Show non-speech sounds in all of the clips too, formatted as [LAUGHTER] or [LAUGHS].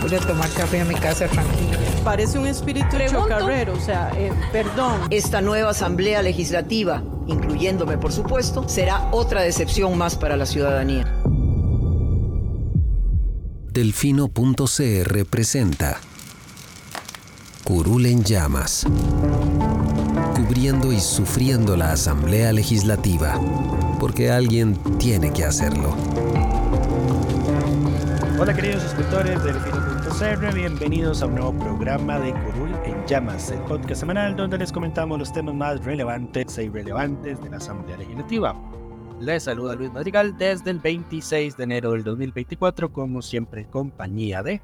Voy a tomar café a mi casa tranquilo. Parece un espíritu chocarrero, o sea, eh, perdón. Esta nueva Asamblea Legislativa, incluyéndome por supuesto, será otra decepción más para la ciudadanía. Delfino.cr presenta Curul en llamas. Cubriendo y sufriendo la Asamblea Legislativa. Porque alguien tiene que hacerlo. Hola queridos suscriptores de Bienvenidos a un nuevo programa de Curul en Llamas, el podcast semanal donde les comentamos los temas más relevantes e irrelevantes de la Asamblea Legislativa. Les saluda Luis Madrigal desde el 26 de enero del 2024, como siempre, compañía de...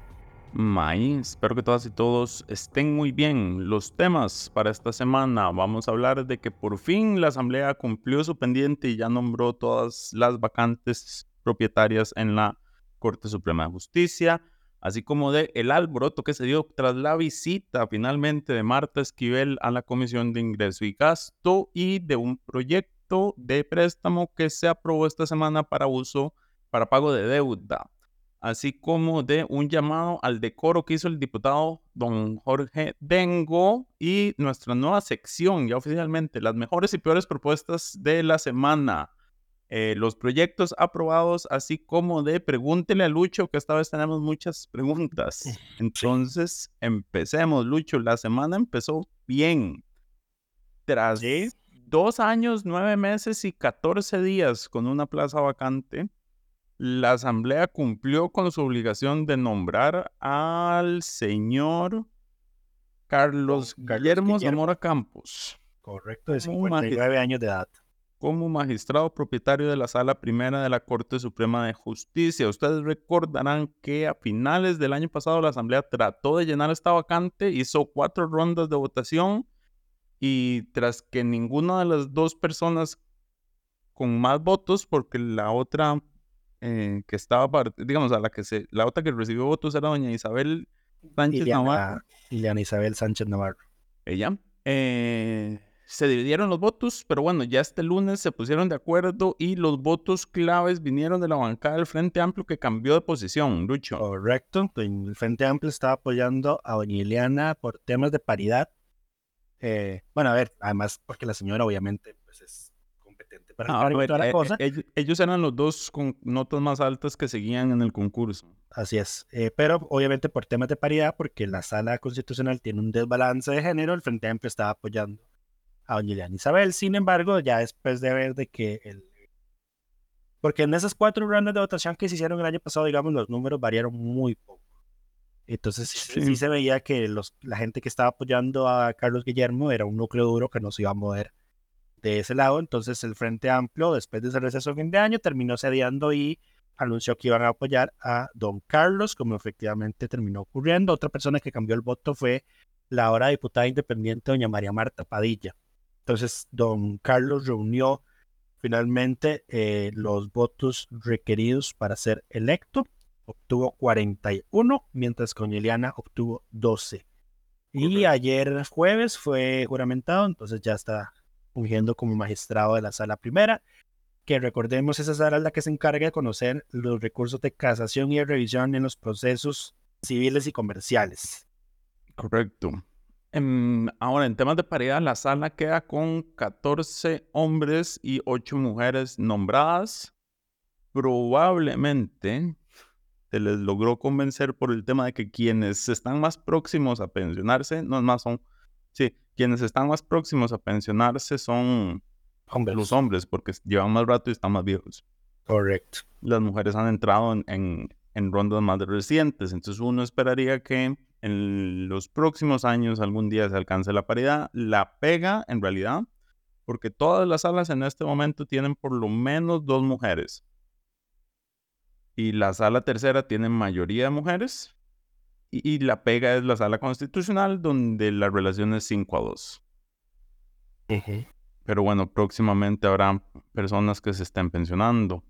May, espero que todas y todos estén muy bien. Los temas para esta semana, vamos a hablar de que por fin la Asamblea cumplió su pendiente y ya nombró todas las vacantes propietarias en la Corte Suprema de Justicia, así como de el alboroto que se dio tras la visita finalmente de Marta Esquivel a la Comisión de Ingreso y Gasto y de un proyecto de préstamo que se aprobó esta semana para uso para pago de deuda, así como de un llamado al decoro que hizo el diputado don Jorge Dengo y nuestra nueva sección, ya oficialmente, las mejores y peores propuestas de la semana. Eh, los proyectos aprobados, así como de pregúntele a Lucho, que esta vez tenemos muchas preguntas. [LAUGHS] Entonces, empecemos, Lucho. La semana empezó bien. Tras dos años, nueve meses y catorce días con una plaza vacante, la Asamblea cumplió con su obligación de nombrar al señor Carlos Guillermo Zamora Campos. Correcto, de 59 años de edad como magistrado propietario de la Sala Primera de la Corte Suprema de Justicia. Ustedes recordarán que a finales del año pasado la Asamblea trató de llenar esta vacante, hizo cuatro rondas de votación y tras que ninguna de las dos personas con más votos, porque la otra eh, que estaba, digamos, a la que se, la otra que recibió votos era doña Isabel Sánchez Navarro. Liliana Isabel Sánchez Navarro. Ella. Eh, se dividieron los votos, pero bueno, ya este lunes se pusieron de acuerdo y los votos claves vinieron de la bancada del Frente Amplio que cambió de posición, Lucho. Correcto, el Frente Amplio estaba apoyando a doña Ileana por temas de paridad. Eh, bueno, a ver, además porque la señora obviamente pues, es competente para ah, toda la eh, cosa. Eh, ellos, eran los dos con notas más altas que seguían en el concurso. Así es, pero obviamente por temas de paridad, porque la sala constitucional tiene un desbalance de género, el Frente Amplio estaba apoyando a doña Isabel. Sin embargo, ya después de ver de que el... Porque en esas cuatro rondas de votación que se hicieron el año pasado, digamos, los números variaron muy poco. Entonces sí, se veía que los, la gente que estaba apoyando a Carlos Guillermo era un núcleo duro que no se iba a mover de ese lado. Entonces el Frente Amplio, después de ese receso fin de año, terminó cediendo y anunció que iban a apoyar a don Carlos, como efectivamente terminó ocurriendo. Otra persona que cambió el voto fue la ahora diputada independiente doña María Marta Padilla. Entonces, don Carlos reunió finalmente eh, los votos requeridos para ser electo. Obtuvo 41, mientras que Liliana obtuvo 12. Y ayer jueves fue juramentado, entonces ya está fungiendo como magistrado de la sala primera, que recordemos esa sala es la que se encarga de conocer los recursos de casación y de revisión en los procesos civiles y comerciales. Correcto ahora, en temas de paridad, la sala queda con 14 hombres y 8 mujeres nombradas. Probablemente se les logró convencer por el tema de que quienes están más próximos a pensionarse, no es más, son, sí, quienes están más próximos a pensionarse son los hombres, porque llevan más rato y están más viejos. Correcto. Las mujeres han entrado en, en rondas más recientes, entonces uno esperaría que en los próximos años algún día se alcance la paridad, la pega en realidad, porque todas las salas en este momento tienen por lo menos dos mujeres. y la sala tercera tiene mayoría de mujeres y, la pega es la sala constitucional donde la relación es 5 a 2. Pero bueno, próximamente habrá personas que se estén pensionando.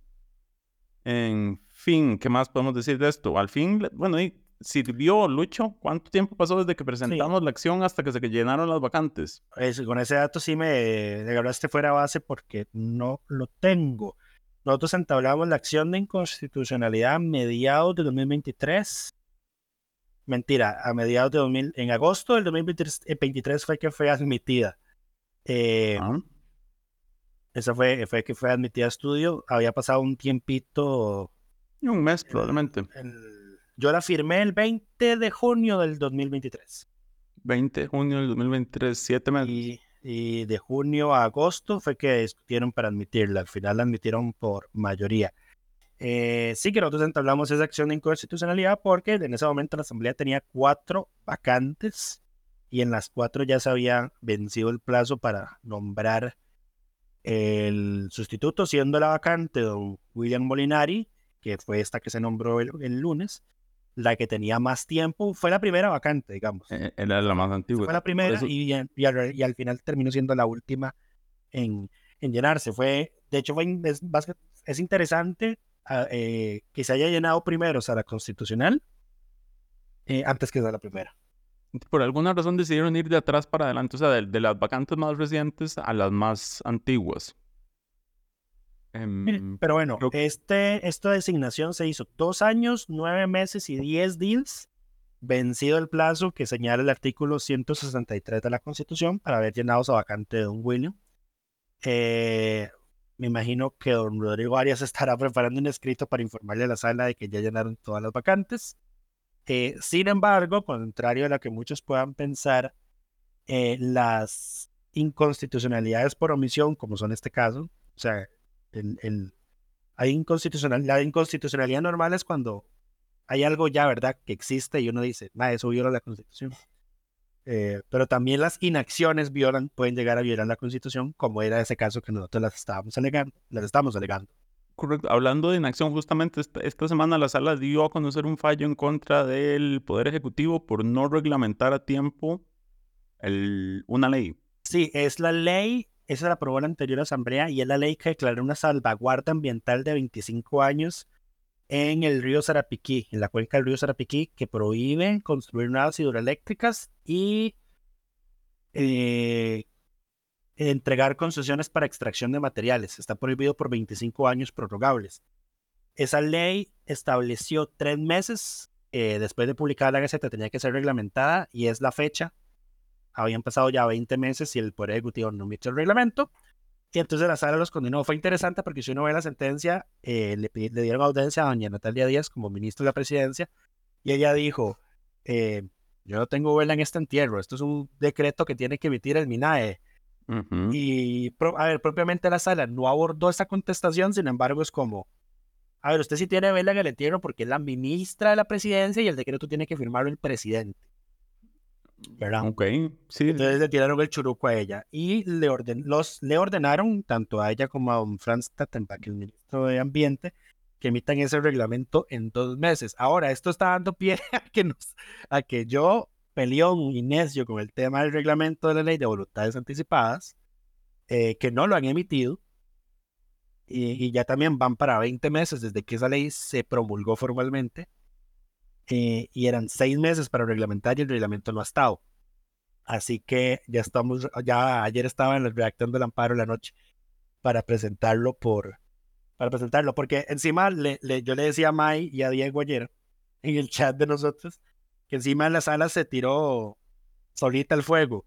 En fin, ¿qué más podemos decir de esto? Al fin, bueno, y sirvió Lucho? ¿Cuánto tiempo pasó desde que presentamos la acción hasta que se llenaron las vacantes? con ese dato sí me hablaste fuera base porque no lo tengo. Nosotros entablamos la acción de inconstitucionalidad a mediados de 2023. Mentira, a mediados de 2000, en agosto del 2023 eh, fue que fue admitida. Eh, ah. Esa fue, fue que fue admitida a estudio. Había pasado un tiempito. Un mes, probablemente. Yo la firmé el 20 de junio del 2023. 20 de junio del 2023, siete meses y de junio a agosto fue que discutieron para admitirla. Al final la admitieron por mayoría. Eh, sí que nosotros entablamos esa acción de inconstitucionalidad porque en ese momento la Asamblea tenía cuatro vacantes y en las cuatro ya se había vencido el plazo para nombrar el sustituto, siendo la vacante don William Molinari, que fue esta que se nombró el lunes, la que tenía más tiempo, fue la primera vacante, digamos. Eh, era la más antigua. Fue la primera y, al, final terminó siendo la última en, llenarse. Fue, de hecho, fue, es, interesante ah, eh, que se haya llenado primero, o sea, la constitucional, eh, antes que sea la primera. Por alguna razón decidieron ir de atrás para adelante, o sea, de las vacantes más recientes a las más antiguas. Em, pero bueno, este, esta designación se hizo dos años, nueve meses y diez días, vencido el plazo que señala el artículo 163 de la Constitución para haber llenado esa vacante de don William. Eh, me imagino que don Rodrigo Arias [LAUGHS] estará preparando un escrito para informarle a la sala de que ya llenaron todas las vacantes. Eh, sin embargo, contrario a lo que muchos puedan pensar, eh, las inconstitucionalidades por omisión, como son este caso, o sea, el, hay inconstitucional, la inconstitucionalidad normal es cuando hay algo ya, ¿verdad?, que existe y uno dice, nada, eso viola la Constitución. Eh, pero también las inacciones violan, pueden llegar a violar la Constitución, como era ese caso que nosotros las estábamos alegando. Las estamos alegando. Correcto. Hablando de inacción, justamente esta, semana la sala dio a conocer un fallo en contra del Poder Ejecutivo por no reglamentar a tiempo el, una ley. Sí, es la ley esa la aprobó la anterior asamblea y es la ley que declaró una salvaguarda ambiental de 25 años en el río Sarapiquí, en la cuenca del río Sarapiquí, que prohíbe construir nuevas hidroeléctricas y eh, entregar concesiones para extracción de materiales. Está prohibido por 25 años prorrogables. Esa ley estableció tres meses eh, después de publicar la Gaceta, tenía que ser reglamentada y es la fecha habían pasado ya 20 meses y el Poder Ejecutivo no emitió el reglamento. Y entonces la sala los condenó. Fue interesante porque si uno ve la sentencia, eh, le, dieron audiencia a doña Natalia Díaz como ministro de la presidencia y ella dijo, eh, yo no tengo vela en este entierro, esto es un decreto que tiene que emitir el MINAE. Y, a ver, propiamente la sala no abordó esa contestación, sin embargo es como, a ver, usted sí tiene vela en el entierro porque es la ministra de la presidencia y el decreto tiene que firmarlo el presidente. ¿Verdad? Ok, sí. Entonces le tiraron el churuco a ella y le, orden, los, le ordenaron, tanto a ella como a don Franz Tattenbach, el ministro de Ambiente, que emitan ese reglamento en dos meses. Ahora, esto está dando pie [LAUGHS] a que, nos, a que yo, peleón y necio con el tema del reglamento de la ley de voluntades anticipadas, eh, que no lo han emitido, y, y, ya también van para 20 meses desde que esa ley se promulgó formalmente, eh, y eran seis meses para reglamentar y el reglamento no ha estado. Así que ya estamos, ya ayer estaba en la redacción del amparo en la noche para presentarlo por, para presentarlo, porque encima le, yo le decía a Mai y a Diego ayer [LAUGHS] en el chat de nosotros que encima en la sala se tiró solita el fuego.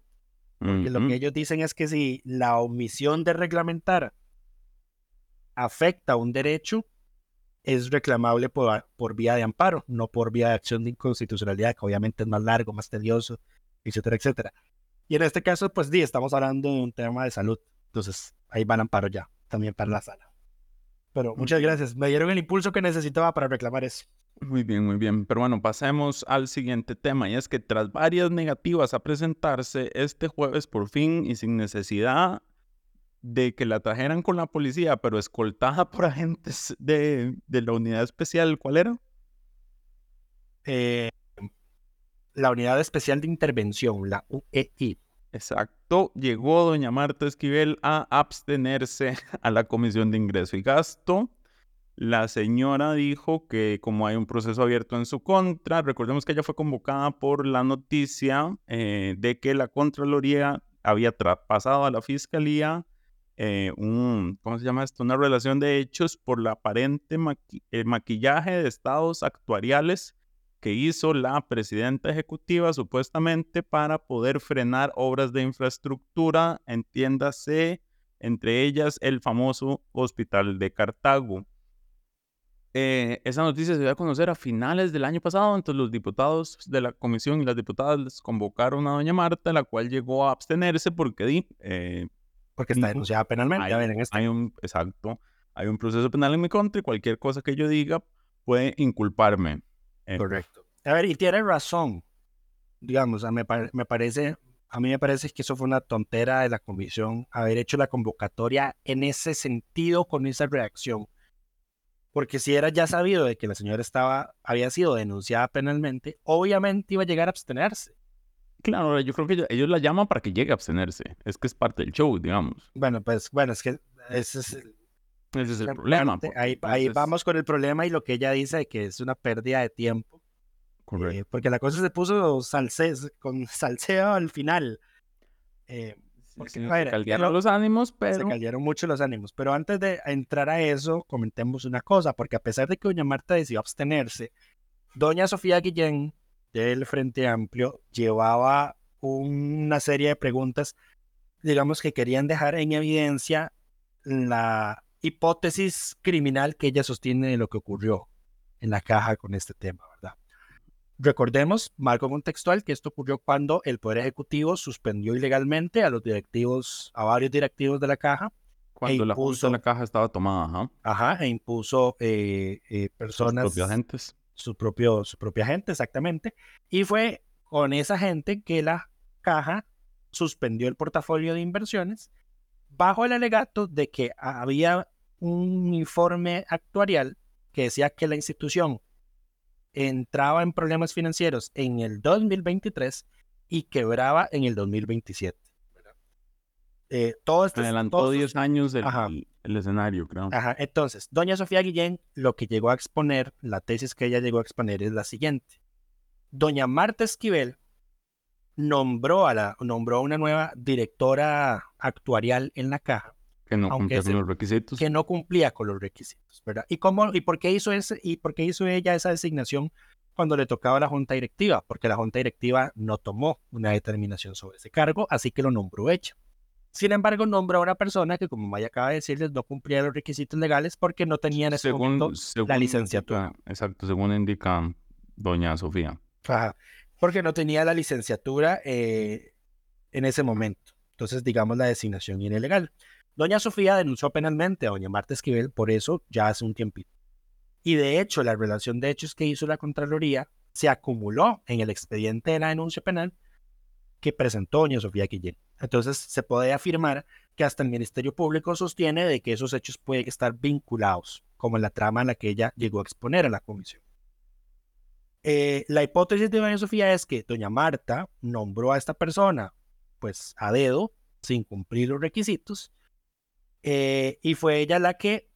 Porque lo que ellos dicen es que si la omisión de reglamentar afecta un derecho, es reclamable por, por vía de amparo, no por vía de acción de inconstitucionalidad, que obviamente es más largo, más tedioso, etcétera, etcétera. Y en este caso, pues sí, estamos hablando de un tema de salud. Entonces, ahí van amparo ya, también para la sala. Pero muchas gracias. Me dieron el impulso que necesitaba para reclamar eso. Muy bien, muy bien. Pero bueno, pasemos al siguiente tema. Y es que tras varias negativas a presentarse, este jueves por fin y sin necesidad de que la trajeran con la policía, pero escoltada por agentes de, de la unidad especial, ¿cuál era? Eh, la Unidad Especial de Intervención, la UEI. Exacto, llegó doña Marta Esquivel a abstenerse [LAUGHS] a la Comisión de Ingreso y Gasto. La señora dijo que como hay un proceso abierto en su contra, recordemos que ella fue convocada por la noticia eh, de que la Contraloría había pasado a la Fiscalía eh, un, ¿cómo se llama esto? Una relación de hechos por la aparente eh, maquillaje de estados actuariales que hizo la presidenta ejecutiva supuestamente para poder frenar obras de infraestructura, entiéndase, entre ellas el famoso hospital de Cartago. Eh, esa noticia se dio a conocer a finales del año pasado, entonces los diputados de la comisión y las diputadas convocaron a doña Marta, la cual llegó a abstenerse porque eh, porque está denunciada penalmente. Hay, este hay un, exacto, hay un proceso penal en mi contra y cualquier cosa que yo diga puede inculparme. Eh, Correcto. A ver, y tiene razón. Digamos, a me, me parece, a mí me parece que eso fue una tontera de la comisión, haber hecho la convocatoria en ese sentido, con esa reacción. Porque si era ya sabido de que la señora estaba, había sido denunciada penalmente, obviamente iba a llegar a abstenerse. Claro, yo creo que ellos, la llaman para que llegue a abstenerse. Es que es parte del show, digamos. Bueno, pues, bueno, es que ese es el, ese es el problema. Ahí, ahí, vamos con el problema y lo que ella dice que es una pérdida de tiempo eh, porque la cosa se puso salse, con [LAUGHS] salseo al final. Eh, porque, se caldearon los ánimos, pero... Se caldearon mucho los ánimos. Pero antes de entrar a eso, comentemos una cosa, porque a pesar de que doña Marta decidió abstenerse, doña Sofía Guillén, del Frente Amplio, llevaba una serie de preguntas, digamos, que querían dejar en evidencia la hipótesis criminal que ella sostiene de lo que ocurrió en la caja con este tema, ¿verdad? Recordemos, marco contextual, que esto ocurrió cuando el Poder Ejecutivo suspendió ilegalmente a los directivos, a varios directivos de la caja. E cuando la Junta de la caja estaba tomada, ajá. Ajá, e impuso eh, eh, personas. Sus propios agentes. Su, propio, su propia gente, exactamente. Y fue con esa gente que la caja suspendió el portafolio de inversiones bajo el alegato de que había un informe actuarial que decía que la institución entraba en problemas financieros en el 2023 y quebraba en el 2027. Eh, todo esto, Adelantó 10 años el, el, escenario, creo. Ajá. Entonces, doña Sofía Guillén lo que llegó a exponer, la tesis que ella llegó a exponer es la siguiente. Doña Marta Esquivel nombró a, la, nombró a una nueva directora actuarial en la caja que no cumplía con los requisitos. Que no cumplía con los requisitos, ¿verdad? ¿Y, cómo, y, por qué hizo ese, ¿Y por qué hizo ella esa designación cuando le tocaba a la junta directiva? Porque la junta directiva no tomó una determinación sobre ese cargo, así que lo nombró ella. Sin embargo, nombró a una persona que, como Maya acaba de decirles, no cumplía los requisitos legales porque no tenía en ese según, momento la licenciatura. exacto, según indica doña Sofía. Ajá, porque no tenía la licenciatura eh, en ese momento. Entonces, digamos, la designación era ilegal. Doña Sofía denunció penalmente a doña Marta Esquivel por eso ya hace un tiempito. Y de hecho, la relación de hechos que hizo la Contraloría se acumuló en el expediente de la denuncia penal que presentó doña Sofía Guillén. Entonces, se puede afirmar que hasta el Ministerio Público sostiene de que esos hechos pueden estar vinculados, como en la trama en la que ella llegó a exponer a la comisión. Eh, la hipótesis de doña Sofía es que doña Marta nombró a esta persona, pues a dedo, sin cumplir los requisitos, eh, y fue ella la que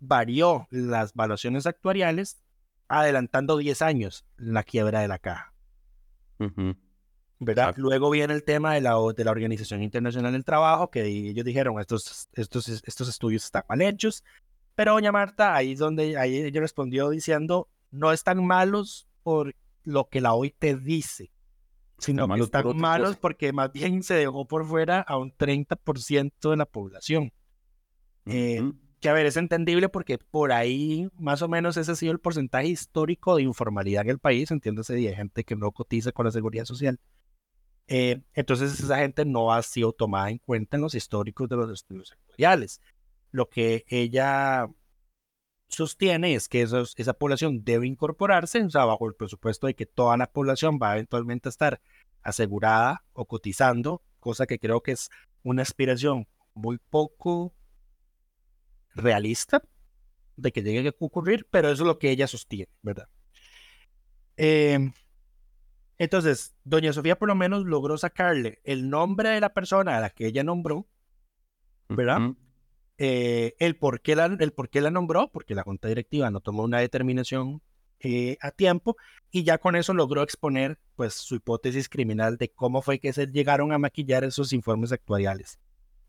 varió las valuaciones actuariales, adelantando 10 años la quiebra de la caja. ¿Verdad? Luego viene el tema de la, de la Organización Internacional del Trabajo, que ellos dijeron, estos, estos, estos estudios están mal hechos, pero doña Marta, ahí es donde ahí ella respondió diciendo, no están malos por lo que la OIT dice, sino que están malos porque más bien se dejó por fuera a un 30% de la población. Eh, que a ver, es entendible porque por ahí más o menos ese ha sido el porcentaje histórico de informalidad en el país, entiéndase, de gente que no cotiza con la seguridad social. Eh, entonces esa gente no ha sido tomada en cuenta en los históricos de los estudios sectoriales. Lo que ella sostiene es que esa población debe incorporarse, o sea, bajo el presupuesto de que toda la población va eventualmente a estar asegurada o cotizando, cosa que creo que es una aspiración muy poco realista de que llegue a ocurrir, pero eso es lo que ella sostiene, ¿verdad? Em, entonces, doña Sofía por lo menos logró sacarle el nombre de la persona a la que ella nombró, ¿verdad? Eh, el, por qué la, el por qué la nombró, porque la junta directiva no tomó una determinación eh, a tiempo y ya con eso logró exponer pues su hipótesis criminal de cómo fue que se llegaron a maquillar esos informes actuariales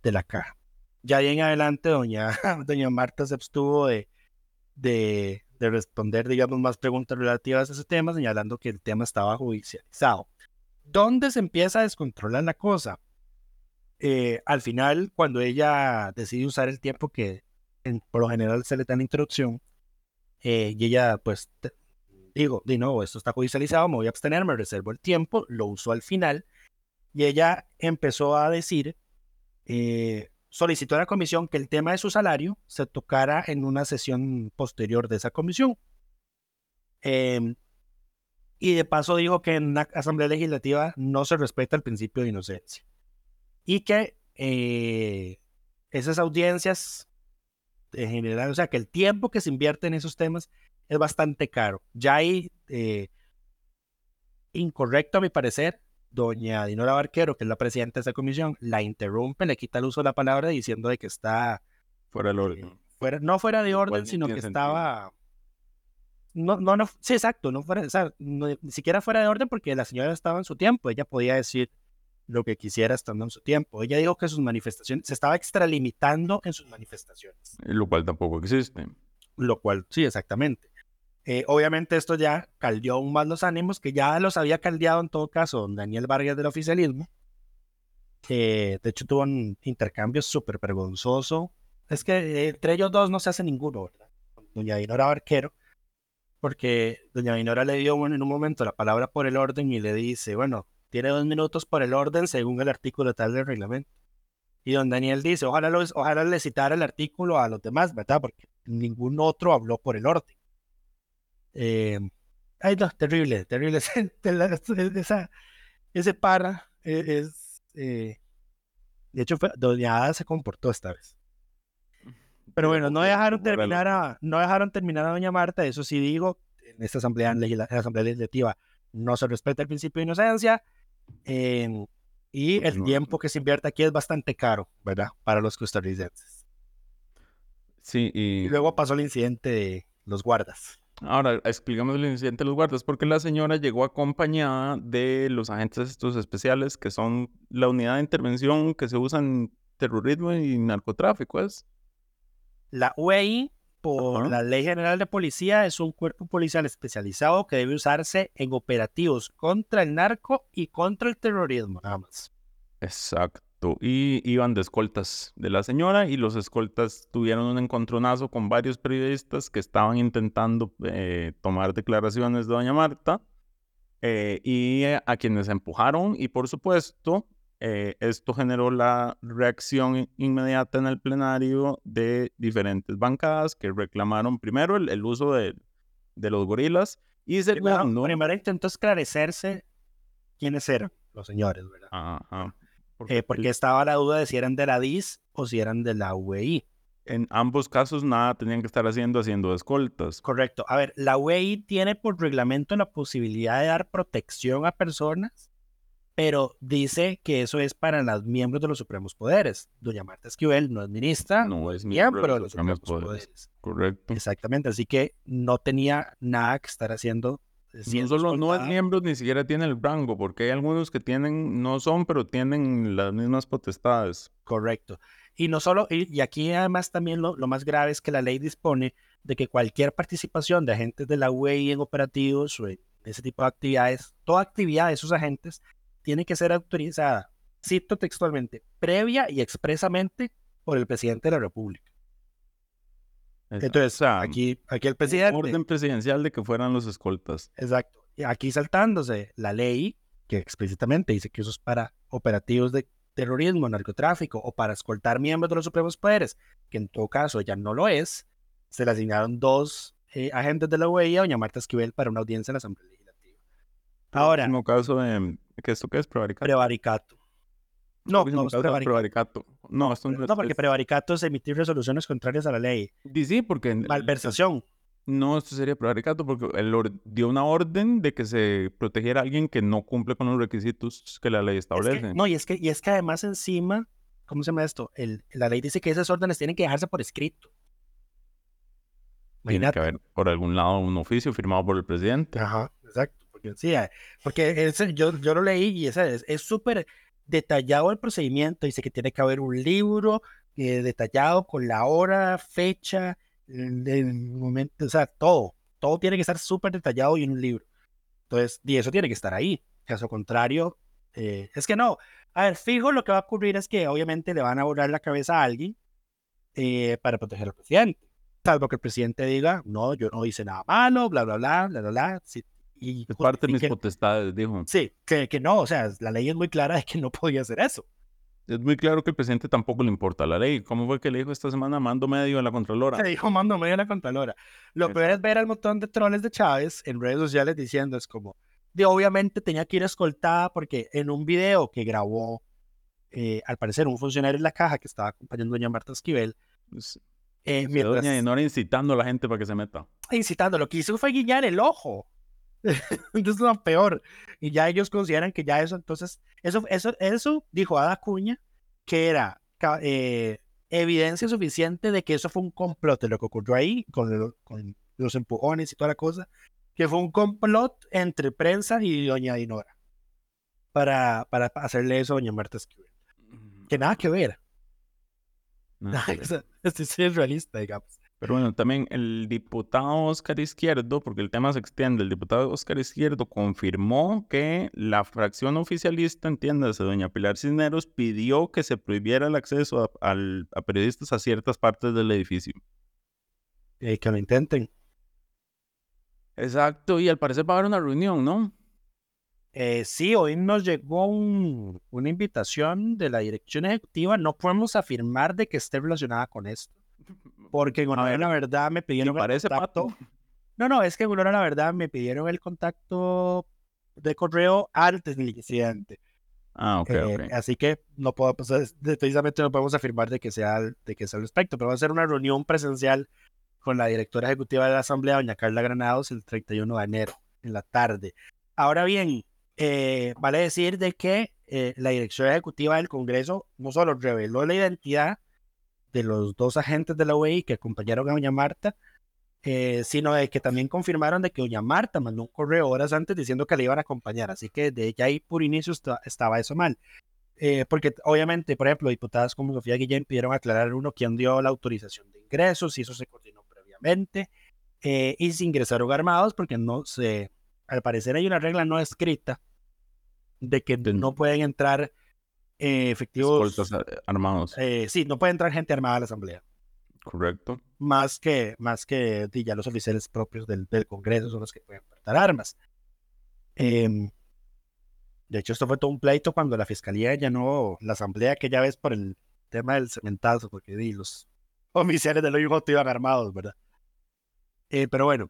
de la caja. Ya ahí en adelante doña, [LAUGHS] doña Marta se abstuvo de, de, de responder, digamos, más preguntas relativas a ese tema, señalando que el tema estaba judicializado. ¿Dónde se empieza a descontrolar la cosa? Eh, al final, cuando ella decide usar el tiempo que por lo general se le da en introducción, eh, y ella, pues, digo, de nuevo, esto está judicializado, me voy a abstener, me reservo el tiempo, lo usó al final, y ella empezó a decir, eh, solicitó a la comisión que el tema de su salario se tocara en una sesión posterior de esa comisión. Em, y de paso dijo que en la Asamblea Legislativa no se respeta el principio de inocencia. Y que eh, esas audiencias en general, o sea, que el tiempo que se invierte en esos temas es bastante caro. Ya hay, eh, incorrecto a mi parecer, doña Dinora Barquero, que es la presidenta de esa comisión, la interrumpe, le quita el uso de la palabra diciendo de que está... Fuera de orden. Eh, fuera, no fuera de orden, sino que estaba... No, no, no, sí, exacto, no fuera, o sea, ni siquiera fuera de orden porque la señora estaba en su tiempo, ella podía decir lo que quisiera estando en su tiempo. Ella dijo que sus manifestaciones, se estaba extralimitando en sus manifestaciones. Lo cual tampoco existe. Lo cual, sí, exactamente. Eh, obviamente esto ya caldeó aún más los ánimos, que ya los había caldeado en todo caso don Daniel Vargas del oficialismo. de hecho tuvo un intercambio súper vergonzoso. Es que eh, entre ellos dos no se hace ninguno, ¿verdad? Doña Dinora Barquero, porque doña Dinora le dio en un momento la palabra por el orden y le dice, bueno, tiene dos minutos por el orden según el artículo tal del reglamento. Y don Daniel dice, ojalá, ojalá le citara el artículo a los demás, ¿verdad? Porque ningún otro habló por el orden. Eh, ay, no, terrible, terrible. [LAUGHS] Esa, ese para e, es. Eh, de hecho, fue, Doña Ada se comportó esta vez. Pero bueno, no dejaron terminar a, no dejaron terminar a Doña Marta, eso sí digo, en esta asamblea, asamblea legislativa no se respeta el principio de inocencia. Em, y el tiempo que se invierte aquí es bastante caro, ¿verdad? Para los costarricenses. Sí, y... y luego pasó el incidente de los guardas. Ahora, explicamos el incidente de los guardas, porque la señora llegó acompañada de los agentes estos especiales, que son la unidad de intervención que se usa en terrorismo y narcotráfico, ¿es? La UEI, por la Ley General de Policía, es un cuerpo policial especializado que debe usarse en operativos contra el narco y contra el terrorismo, nada más. Exacto y iban de escoltas de la señora y los escoltas tuvieron un encontronazo con varios periodistas que estaban intentando eh, tomar declaraciones de doña Marta eh, y a quienes empujaron y por supuesto eh, esto generó la reacción inmediata en el plenario de diferentes bancadas que reclamaron primero el, uso de, de, los gorilas y segundo... Primero, intentó esclarecerse quiénes eran los señores, ¿verdad? Ajá. Eh, porque estaba la duda de si eran de la DIS o si eran de la UEI. En ambos casos nada tenían que estar haciendo haciendo escoltas. Correcto. A ver, la UEI tiene por reglamento la posibilidad de dar protección a personas, pero dice que eso es para los miembros de los supremos poderes. Doña Marta Esquivel no es ministra, no es miembro de los supremos poderes. Correcto. Exactamente. Así que no tenía nada que estar haciendo no solo no es miembro, ni siquiera tiene el rango, porque hay algunos que tienen, no son, pero tienen las mismas potestades. Correcto. Y no solo, y, aquí además también lo, más grave es que la ley dispone de que cualquier participación de agentes de la UEI en operativos o en ese tipo de actividades, toda actividad de esos agentes tiene que ser autorizada, cito textualmente, previa y expresamente por el presidente de la República. Entonces, aquí, aquí el presidente. Orden presidencial de que fueran los escoltas. Exacto. Y aquí saltándose la ley que explícitamente dice que eso es para operativos de terrorismo, narcotráfico o para escoltar miembros de los supremos poderes, que en todo caso ya no lo es, se le asignaron dos eh, agentes de la UEI a doña Marta Esquivel para una audiencia en la Asamblea Legislativa. Ahora. En caso de. ¿Qué esto qué es? Prevaricato. Prevaricato. No, se no, me es prevaricato. prevaricato. No, esto no, No, porque es- prevaricato es emitir resoluciones contrarias a la ley. Di- Sí, porque... en- Malversación. No, esto sería prevaricato porque él dio una orden de que se protegiera a alguien que no cumple con los requisitos que la ley Es que- establece. no, y es que, y es que además encima, ¿cómo se llama esto? El, la ley dice que esas órdenes tienen que dejarse por escrito. Tiene que Imagínate. haber por algún lado un oficio firmado por el presidente. Ajá, exacto. Porque, sí, eh, porque ese- yo, yo lo leí y ese es es súper detallado el procedimiento. Dice que tiene que haber un libro eh, detallado con la hora, fecha, el, el momento, o sea, todo. Todo tiene que estar súper detallado y en un libro. Entonces, y eso tiene que estar ahí. Caso contrario, eh, es que no. A ver, fijo, lo que va a ocurrir es que obviamente le van a borrar la cabeza a alguien eh, para proteger al presidente. Salvo que el presidente diga, no, yo no hice nada malo, bla, bla, bla, bla, bla, bla. sí, y Es parte de mis potestades, dijo. Sí, que, que no, o sea, la ley es muy clara de que no podía hacer eso. Es muy claro que el presidente tampoco le importa la ley. ¿Cómo fue que le dijo esta semana mando medio a la Contralora? Se dijo mando medio a la Contralora. Lo peor es ver al montón de troles de Chávez en redes sociales diciendo, es como, de obviamente tenía que ir escoltada porque en un video que grabó, eh, al parecer, un funcionario en la caja que estaba acompañando a doña Marta Esquivel, Pues, eh, mientras Doña Dinora incitando a la gente para que se meta. incitando, lo que hizo fue guiñar el ojo. [LAUGHS] Entonces es lo peor. Y ya ellos consideran que ya eso, entonces, eso, eso, eso dijo Ada Cuña, que era eh, evidencia suficiente de que eso fue un complot de lo que ocurrió ahí, con, lo- con los empujones y toda la cosa, que fue un complot entre prensa y doña Dinora para, para hacerle eso a doña Marta Esquivel. Que nada que ver. Nada que [LAUGHS] ver. O sea, Estoy siendo realista, digamos. Pero bueno, también el diputado Oscar Izquierdo, porque el tema se extiende, el diputado Oscar Izquierdo confirmó que la fracción oficialista, entiéndase, doña Pilar Cisneros, pidió que se prohibiera el acceso a, al- a periodistas a ciertas partes del edificio. Eh, que lo intenten. Exacto, y al parecer va a haber una reunión, ¿no? Eh, sí, hoy nos llegó un- una invitación de la dirección ejecutiva. No podemos afirmar de que esté relacionada con esto. Porque en honor a ver, la verdad me ¿Te pidieron el contacto. Pato? No, no, es que a la verdad me pidieron el contacto de correo antes del incidente. Ah, ok, Eh. Así que no puedo, pues, precisamente no podemos afirmar de que sea al- de que sea al respecto, pero va a ser una reunión presencial con la directora ejecutiva de la Asamblea, doña Carla Granados, el 31 de enero, en la tarde. Ahora bien, eh, vale decir de que eh, la dirección ejecutiva del Congreso no solo reveló la identidad de los dos agentes de la UEI que acompañaron a doña Marta, eh, sino de que también confirmaron de que doña Marta mandó un correo horas antes diciendo que le iban a acompañar, así que de ya ahí por inicio esta- estaba eso mal. Eh, porque obviamente, por ejemplo, diputadas como Sofía Guillén pidieron aclarar uno quién dio la autorización de ingresos, si eso se coordinó previamente, eh, y si ingresaron armados, porque no se, al parecer hay una regla no escrita de que no pueden entrar eh, efectivos, Escoltas eh, armados, eh, sí, no puede entrar gente armada a la asamblea, correcto. más que, más que ya los oficiales propios del, del Congreso son los que pueden portar armas. Em, de hecho, esto fue todo un pleito cuando la fiscalía llenó la asamblea aquella vez por el tema del cementazo, porque di, los [LAUGHS] oficiales del OIJ iban armados, ¿verdad? Eh, pero bueno,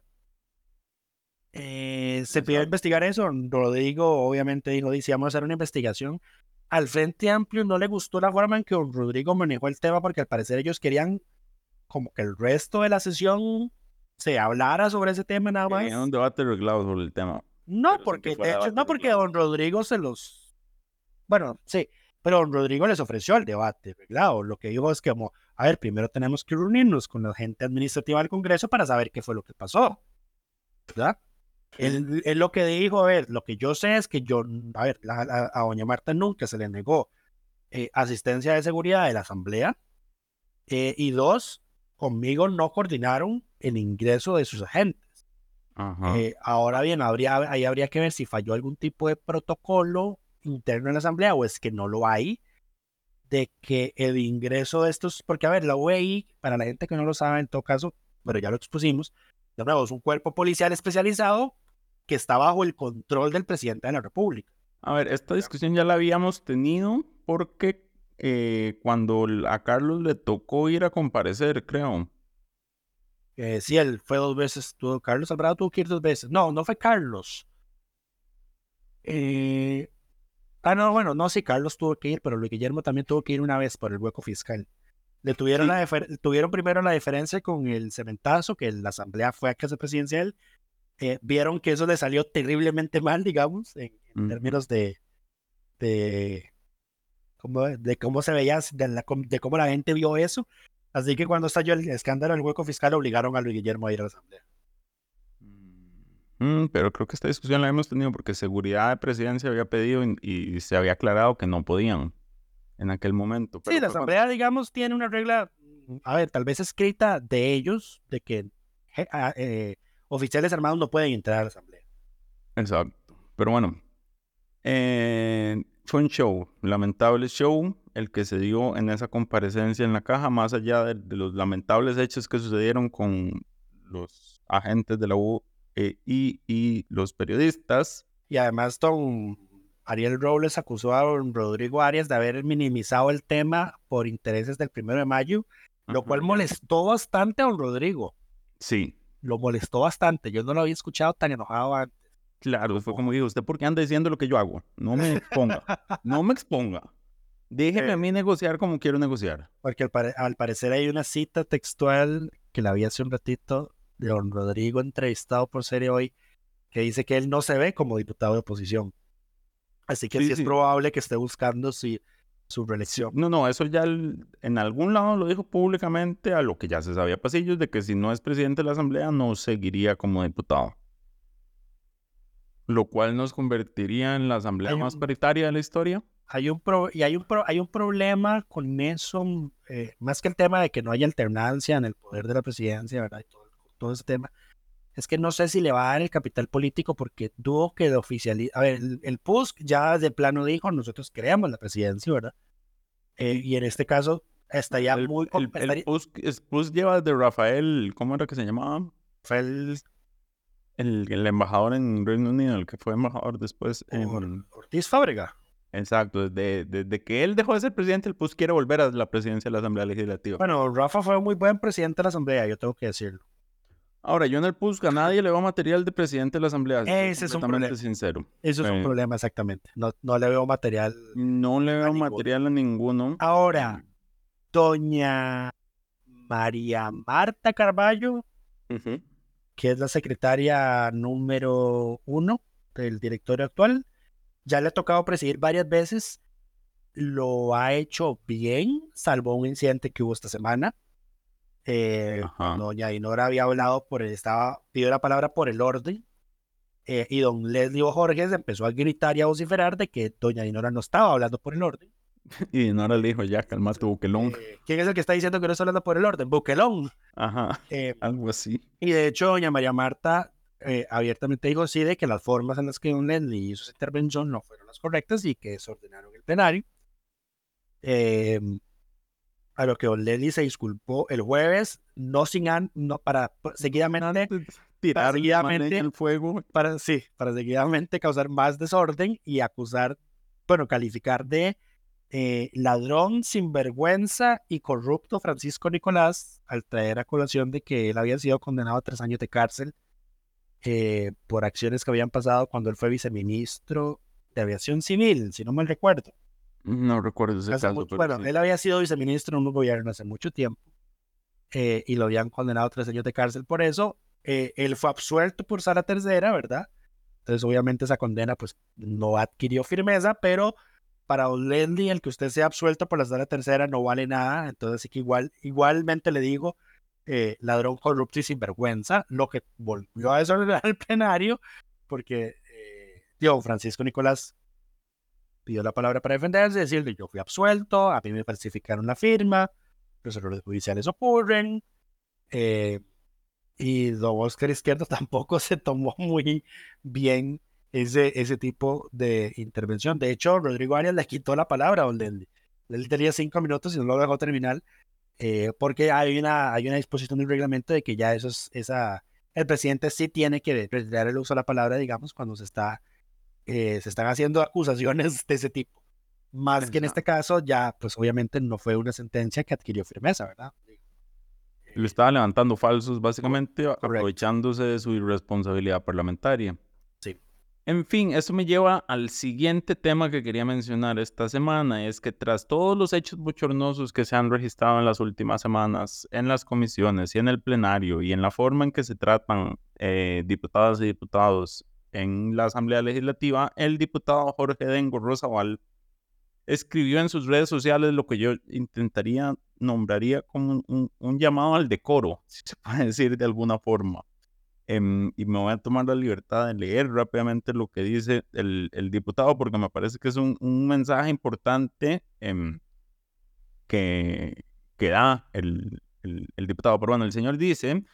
eh, se pidió investigar eso. Rodrigo, obviamente, dijo: Dice, vamos a hacer una investigación. Al Frente Amplio no le gustó la forma en que don Rodrigo manejó el tema, porque al parecer ellos querían como que el resto de la sesión se hablara sobre ese tema nada más. Un debate reglado sobre el tema. No, porque de hecho, no porque reglado. don Rodrigo se los. Bueno, sí, pero don Rodrigo les ofreció el debate, ¿verdad? O lo que dijo es que, como, a ver, primero tenemos que reunirnos con la gente administrativa del Congreso para saber qué fue lo que pasó, ¿verdad? Él, él lo que dijo, a ver, lo que yo sé es que yo, a ver, la- la- a doña Marta nunca se le negó eh, asistencia de seguridad de la Asamblea, eh, y dos, conmigo no coordinaron el ingreso de sus agentes. Ajá. Eh, ahora bien, habría, ahí habría que ver si falló algún tipo de protocolo interno en la asamblea o es que no lo hay de que el ingreso de estos, porque a ver, la UEI, para la gente que no lo sabe en todo caso, pero ya lo expusimos, de nuevo, es un cuerpo policial especializado que está bajo el control del presidente de la República. A ver, esta discusión ya la habíamos tenido porque eh, cuando a Carlos le tocó ir a comparecer, creo. Eh, sí, él fue dos veces, tuvo, Carlos Alvarado tuvo que ir dos veces. No, no fue Carlos. Eh, Ah, no, bueno, no, sí, Carlos tuvo que ir, pero Luis Guillermo también tuvo que ir una vez por el hueco fiscal. Le tuvieron, la tuvieron primero la diferencia con el cementazo, que la asamblea fue a casa presidencial. Eh, vieron que eso le salió terriblemente mal, digamos, en, términos de, de, cómo, de cómo se veía, de, la, de cómo la gente vio eso. Así que cuando estalló el escándalo del hueco fiscal, obligaron a Luis Guillermo a ir a la asamblea. Mm, pero creo que esta discusión la hemos tenido porque seguridad de presidencia había pedido y, se había aclarado que no podían en aquel momento. sí, la asamblea, digamos, tiene una regla, a ver, tal vez escrita de ellos, de que ah, eh, oficiales armados no pueden entrar a la asamblea. Exacto. Pero bueno, eh, fue un show, lamentable show, el que se dio en esa comparecencia en la caja, más allá de los lamentables hechos que sucedieron con los agentes de la U eh, y, los periodistas. Y además, don Ariel Robles acusó a don Rodrigo Arias de haber minimizado el tema por intereses del primero de mayo, lo cual molestó bastante a don Rodrigo. Sí. Lo molestó bastante. Yo no lo había escuchado tan enojado antes. Claro, fue como dijo, ¿usted por qué anda diciendo lo que yo hago? No me exponga. no me exponga. Déjeme a eh. mí negociar como quiero negociar. Porque al, al, parecer hay una cita textual que la vi hace un ratito de don Rodrigo entrevistado por Serie Hoy, que dice que él no se ve como diputado de oposición. Así que sí, es probable que esté buscando si, su reelección. No, no, eso ya en algún lado lo dijo públicamente, a lo que ya se sabía pasillos, de que si no es presidente de la Asamblea no seguiría como diputado. Lo cual nos convertiría en la Asamblea más paritaria de la historia. Hay un y hay un, hay un problema con eso, eh, más que el tema de que no haya alternancia en el poder de la presidencia, ¿verdad? todo ese tema, es que no sé si le va a dar el capital político porque tuvo que de oficializar. A ver, el, PUSC ya de plano dijo, nosotros creamos la presidencia, ¿verdad? Eh, y en este caso está ya muy... El, el, PUSC, lleva de Rafael, ¿cómo era que se llamaba? Fue el... El, embajador en Reino Unido, el que fue embajador después en... Ortiz Fábrega. Exacto, desde, desde, que él dejó de ser presidente, el PUSC quiere volver a la presidencia de la Asamblea Legislativa. Bueno, Rafa fue un muy buen presidente de la Asamblea, yo tengo que decirlo. Ahora, yo en el PUSC a nadie le veo material de presidente de la Asamblea. Ese es un problema. sincero. Eso es un problema, exactamente. No, no le veo material. No le veo material a ninguno. Ahora, doña María Marta Carballo, que es la secretaria número uno del directorio actual, ya le ha tocado presidir varias veces. Lo ha hecho bien, salvo un incidente que hubo esta semana eh, doña Dinora había hablado por el, estaba, pidió la palabra por el orden, eh, y don Leslie Jorge empezó a gritar y a vociferar de que doña Dinora no estaba hablando por el orden. [LAUGHS] Y Dinora le dijo, ya, calmate, Buquelón. Eh, ¿Quién es el que está diciendo que no está hablando por el orden? Buquelón. Ajá, [LAUGHS] algo así. Y de hecho, doña María Marta abiertamente dijo sí de que las formas en las que don Leslie hizo su intervención no fueron las correctas y que desordenaron el plenario. Eh, a lo que Oleli se disculpó el jueves, no sin no para seguidamente tirar seguidamente el fuego para sí, para seguidamente causar más desorden y acusar, bueno, calificar de eh, ladrón, sinvergüenza y corrupto Francisco Nicolás al traer a colación de que él había sido condenado a tres años de cárcel eh, por acciones que habían pasado cuando él fue viceministro de aviación civil, si no mal recuerdo. No recuerdo ese caso. bueno, él había sido viceministro en un gobierno hace mucho tiempo eh, y lo habían condenado a tres años de cárcel por eso. Eh, él fue absuelto por Sara Tercera, ¿verdad? Entonces, obviamente, esa condena pues no adquirió firmeza, pero para Leslie, el que usted sea absuelto por la Sara Tercera no vale nada. Entonces, sí que igual, igualmente le digo, eh, ladrón corrupto y sinvergüenza, lo que volvió a desordenar [LAUGHS] el plenario, porque, eh, Francisco Nicolás pidió la palabra para defenderse, decirle yo fui absuelto, a mí me falsificaron la firma, los errores judiciales ocurren. Eh, y don Oscar Izquierdo [LAUGHS] tampoco se tomó muy bien ese, ese tipo de intervención. De hecho, Rodrigo Arias le quitó la palabra a Don Él tenía cinco minutos y no lo dejó terminar, eh, porque hay una, hay una disposición del reglamento de que ya eso es, esa, el presidente sí tiene que retirar el uso de la palabra, digamos, cuando se está eh, se están haciendo acusaciones de ese tipo. Más que en este caso, ya, pues obviamente no fue una sentencia que adquirió firmeza, ¿verdad? Le estaba levantando falsos, básicamente, aprovechándose de su irresponsabilidad parlamentaria. Sí. En fin, eso me lleva al siguiente tema que quería mencionar esta semana, es que tras todos los hechos bochornosos que se han registrado en las últimas semanas en las comisiones y en el plenario y en la forma en que se tratan eh, diputadas y diputados en la Asamblea Legislativa, el diputado Jorge Dengo Rosabal escribió en sus redes sociales lo que yo intentaría, nombraría como un, llamado al decoro, [LAUGHS] si se puede decir de alguna forma. Em, y me voy a tomar la libertad de leer rápidamente lo que dice el, diputado, porque me parece que es un, mensaje importante em, que, que da el, el, el, diputado. Pero bueno, el señor dice,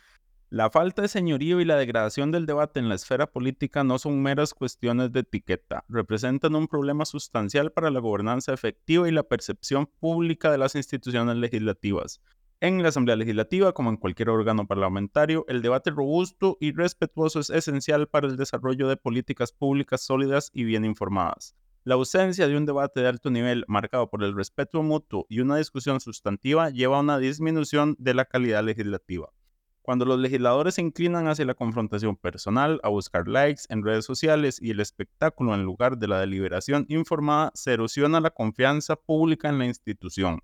la falta de señorío y la degradación del debate en la esfera política no son meras cuestiones de etiqueta, representan un problema sustancial para la gobernanza efectiva y la percepción pública de las instituciones legislativas. En la Asamblea Legislativa, como en cualquier órgano parlamentario, el debate robusto y respetuoso es esencial para el desarrollo de políticas públicas sólidas y bien informadas. La ausencia de un debate de alto nivel marcado por el respeto mutuo y una discusión sustantiva lleva a una disminución de la calidad legislativa. Cuando los legisladores se inclinan hacia la confrontación personal, a buscar likes en redes sociales y el espectáculo en lugar de la deliberación informada, se erosiona la confianza pública en la institución.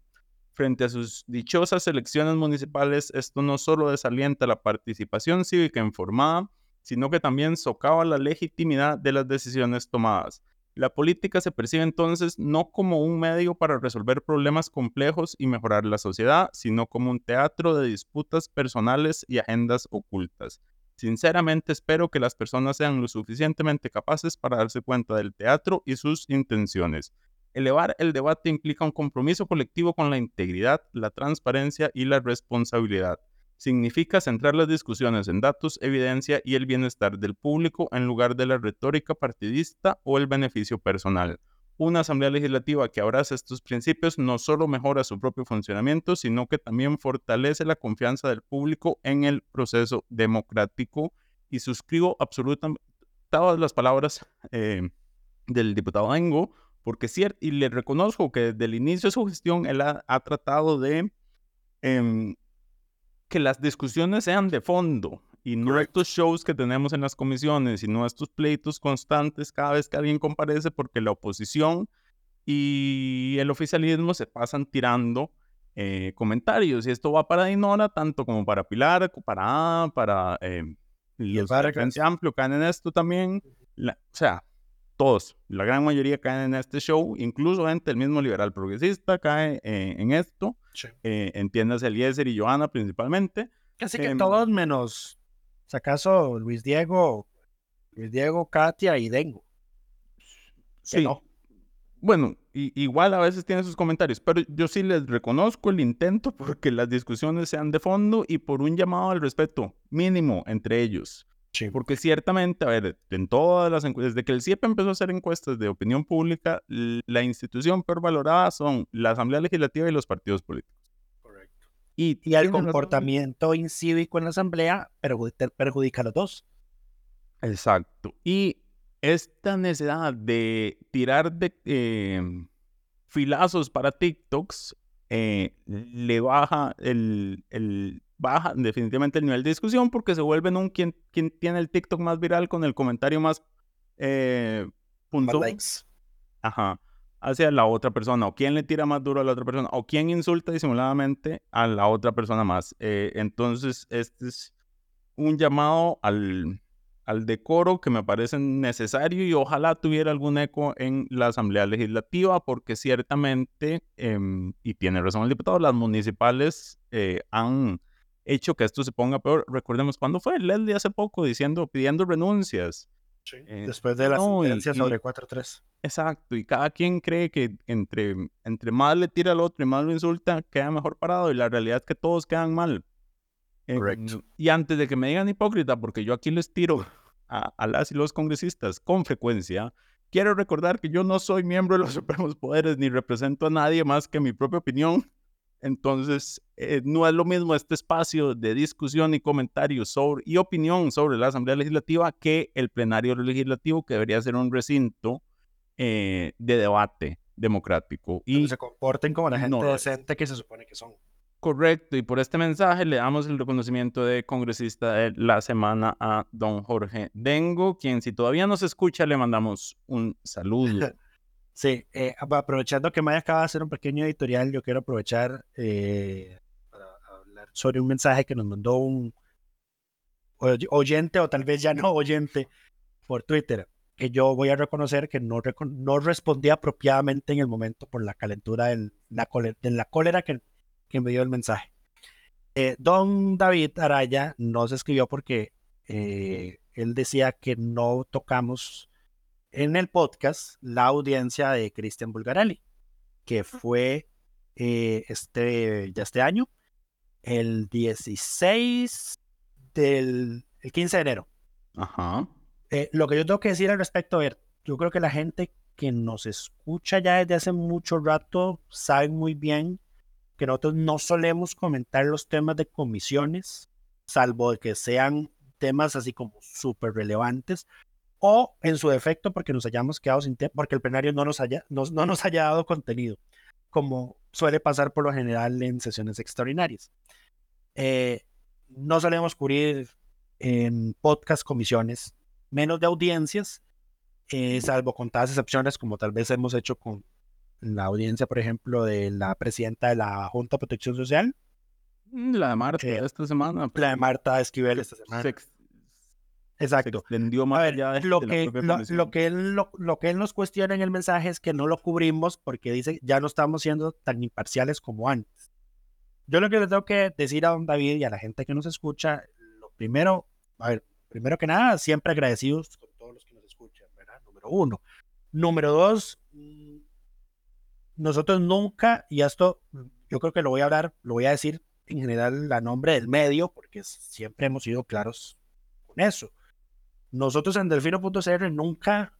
Frente a sus dichosas elecciones municipales, esto no solo desalienta la participación cívica informada, sino que también socava la legitimidad de las decisiones tomadas. La política se percibe entonces no como un medio para resolver problemas complejos y mejorar la sociedad, sino como un teatro de disputas personales y agendas ocultas. Sinceramente espero que las personas sean lo suficientemente capaces para darse cuenta del teatro y sus intenciones. Elevar el debate implica un compromiso colectivo con la integridad, la transparencia y la responsabilidad. Significa centrar las discusiones en datos, evidencia y el bienestar del público en lugar de la retórica partidista o el beneficio personal. Una asamblea legislativa que abraza estos principios no solo mejora su propio funcionamiento, sino que también fortalece la confianza del público en el proceso democrático. Y suscribo absolutamente todas las palabras eh, del diputado Engo, porque cierto, y le reconozco que desde el inicio de su gestión él ha, tratado de eh, que las discusiones sean de fondo y no estos shows que tenemos en las comisiones y no estos pleitos constantes cada vez que alguien comparece porque la oposición y el oficialismo se pasan tirando eh, comentarios. Y esto va para Dinora tanto como para Pilar, para para eh, y el Frente Amplio caen en esto también, la, o sea, todos, la gran mayoría caen en este show, incluso gente del mismo liberal progresista cae eh, en esto, sí. eh, entiéndase Eliezer y Joana principalmente. Casi que eh, todos menos, si acaso Luis Diego, Luis Diego, Katia y Dengo. Sí. No. Bueno, y, igual a veces tiene sus comentarios, pero yo sí les reconozco el intento [LAUGHS] porque las discusiones sean de fondo y por un llamado al respeto mínimo entre ellos. Sí. Porque ciertamente, a ver, en todas las encuestas, desde que el CIEP empezó a hacer encuestas de opinión pública, la institución peor valorada son la Asamblea Legislativa y los partidos políticos. Correcto. Y, y el comportamiento razón? incívico en la Asamblea perjudica, perjudica a los dos. Exacto. Y esta necesidad de tirar de eh, filazos para TikToks eh, le baja el, el baja definitivamente el nivel de discusión porque se vuelven un quien, quien tiene el TikTok más viral con el comentario más eh, punto. Ajá. Hacia la otra persona, o quién le tira más duro a la otra persona, o quién insulta disimuladamente a la otra persona más. Eh, entonces, este es un llamado al, al decoro que me parece necesario y ojalá tuviera algún eco en la Asamblea Legislativa, porque ciertamente, eh, y tiene razón el diputado, las municipales eh, han hecho que esto se ponga peor. Recordemos cuándo fue Leslie hace poco diciendo, pidiendo renuncias. Sí, eh, después de la no, sentencia y, sobre 4-3. Exacto, y cada quien cree que entre, entre más le tira al otro y más lo insulta, queda mejor parado, y la realidad es que todos quedan mal. Correcto. Eh, y antes de que me digan hipócrita, porque yo aquí les tiro a, a las y los congresistas con frecuencia, quiero recordar que yo no soy miembro de los [LAUGHS] supremos poderes ni represento a nadie más que mi propia opinión entonces, eh, no es lo mismo este espacio de discusión y comentarios sobre, y opinión sobre la Asamblea Legislativa que el plenario legislativo, que debería ser un recinto eh, de debate democrático. Y se comporten como la gente no, decente que se supone que son. Correcto, y por este mensaje le damos el reconocimiento de congresista de la semana a don Jorge Dengo, quien si todavía nos escucha le mandamos un saludo. [LAUGHS] Sí, eh, aprovechando que Maya acaba de hacer un pequeño editorial, yo quiero aprovechar eh, para hablar sobre un mensaje que nos mandó un oyente o tal vez ya no [LAUGHS] oyente por Twitter, que yo voy a reconocer que no, no respondí apropiadamente en el momento por la calentura de la, cólera, que, que, me dio el mensaje. Eh, don David Araya nos escribió porque él decía que no tocamos en el podcast la audiencia de Cristian Bulgarelli, que fue eh, este, ya este año, el 16 del el 15 de enero. Ajá. Eh, lo que yo tengo que decir al respecto, a ver, yo creo que la gente que nos escucha ya desde hace mucho rato sabe muy bien que nosotros no solemos comentar los temas de comisiones, salvo que sean temas así como súper relevantes, o en su defecto porque nos hayamos quedado sin tiempo, porque el plenario no nos, haya, no, nos haya dado contenido, como suele pasar por lo general en sesiones extraordinarias. Eh, no solemos cubrir en podcast comisiones, menos de audiencias, eh, salvo contadas excepciones, como tal vez hemos hecho con la audiencia, por ejemplo, de la presidenta de la Junta de Protección Social. Mm, la de Marta eh, esta semana. La de Marta Esquivel esta semana. Exacto. más a ver, lo, que, lo, que él, lo, que él nos cuestiona en el mensaje es que no lo cubrimos porque dice ya no estamos siendo tan imparciales como antes. Yo lo que le tengo que decir a don David y a la gente que nos escucha, lo primero, a ver, primero que nada, siempre agradecidos con todos los que nos escuchan, ¿verdad? Número uno. Número dos, mm, nosotros nunca, y esto yo creo que lo voy a hablar, lo voy a decir en general a nombre del medio, porque siempre hemos sido claros con eso nosotros en delfino.cr nunca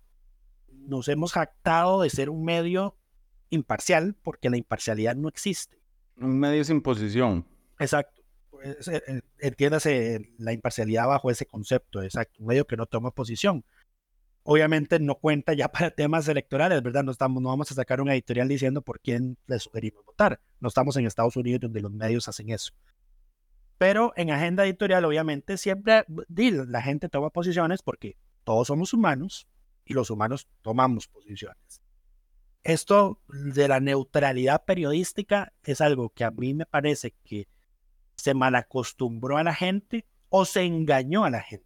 nos hemos jactado de ser un medio imparcial porque la imparcialidad no existe. Un medio sin posición. Exacto. Pues, eh, entiéndase la imparcialidad bajo ese concepto, exacto. Un medio que no toma posición. Obviamente no cuenta ya [LAUGHS] para temas electorales, ¿verdad? No, estamos, no vamos a sacar un editorial diciendo por quién le sugerimos votar. No estamos en Estados Unidos donde los medios hacen eso. Pero en agenda editorial, obviamente, siempre la gente toma posiciones porque todos somos humanos y los humanos tomamos posiciones. Esto de la neutralidad periodística es algo que a mí me parece que se malacostumbró a la gente o se engañó a la gente,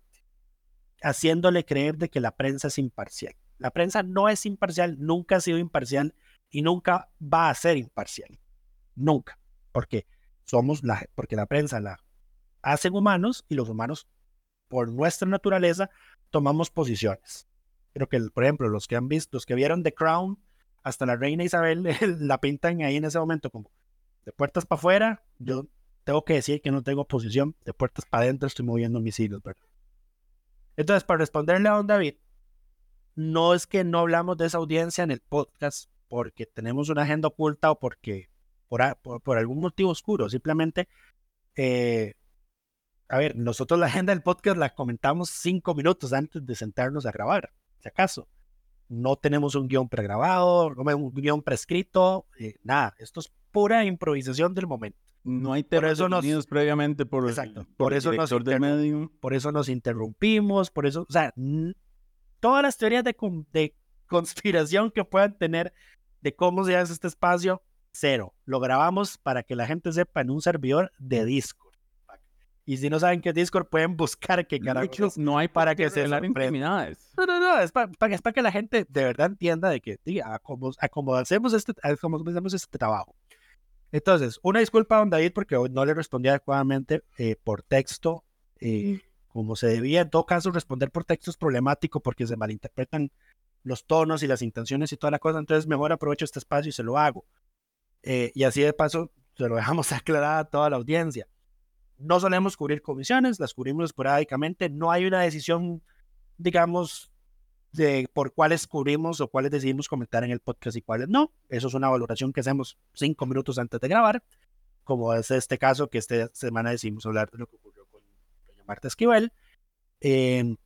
haciéndole creer de que la prensa es imparcial. La prensa no es imparcial, nunca ha sido imparcial y nunca va a ser imparcial. Nunca. Porque somos la, porque la prensa la hacen humanos y los humanos, por nuestra naturaleza, tomamos posiciones. Creo que, por ejemplo, los que han visto, los que vieron The Crown, hasta la reina Isabel [LAUGHS] la pintan ahí en ese momento como de puertas para afuera. Yo tengo que decir que no tengo posición, de puertas para adentro estoy moviendo mis hilos, ¿verdad? Entonces, para responderle a don David, no es que no hablamos de esa audiencia en el podcast porque tenemos una agenda oculta o porque por, algún motivo oscuro. Simplemente, eh, a ver, nosotros la agenda del podcast la comentamos cinco minutos antes de sentarnos a grabar, si acaso. No tenemos un guion pregrabado, no un guion prescrito, eh, nada. Esto es pura improvisación del momento. No hay temas por eso previamente por, exacto, por, eso nos Por eso nos interrumpimos, por eso, o sea, todas las teorías de, de conspiración que puedan tener de cómo se hace este espacio, Cero. Lo grabamos para que la gente sepa en un servidor de Discord. Y si no saben qué Discord, pueden buscar qué carajos. No hay para que se las intimidades. No, no, no. Es para, que la gente de verdad entienda de que, diga, a como, hacemos este, como hacemos este trabajo. Entonces, una disculpa a don David porque no le respondí adecuadamente eh, por texto, eh, como se debía. En todo caso, responder por texto es problemático porque se malinterpretan los tonos y las intenciones y toda la cosa. Entonces, mejor aprovecho este espacio y se lo hago. Eh, y así de paso, se lo dejamos [LAUGHS] aclarado a toda la audiencia. No solemos cubrir comisiones, las cubrimos esporádicamente. No hay una decisión, digamos, de por cuáles cubrimos o cuáles decidimos comentar en el podcast y cuáles no. Eso es una valoración que hacemos cinco minutos antes de grabar, como es este caso que esta semana decidimos hablar de lo que ocurrió con doña Marta Esquivel. Em,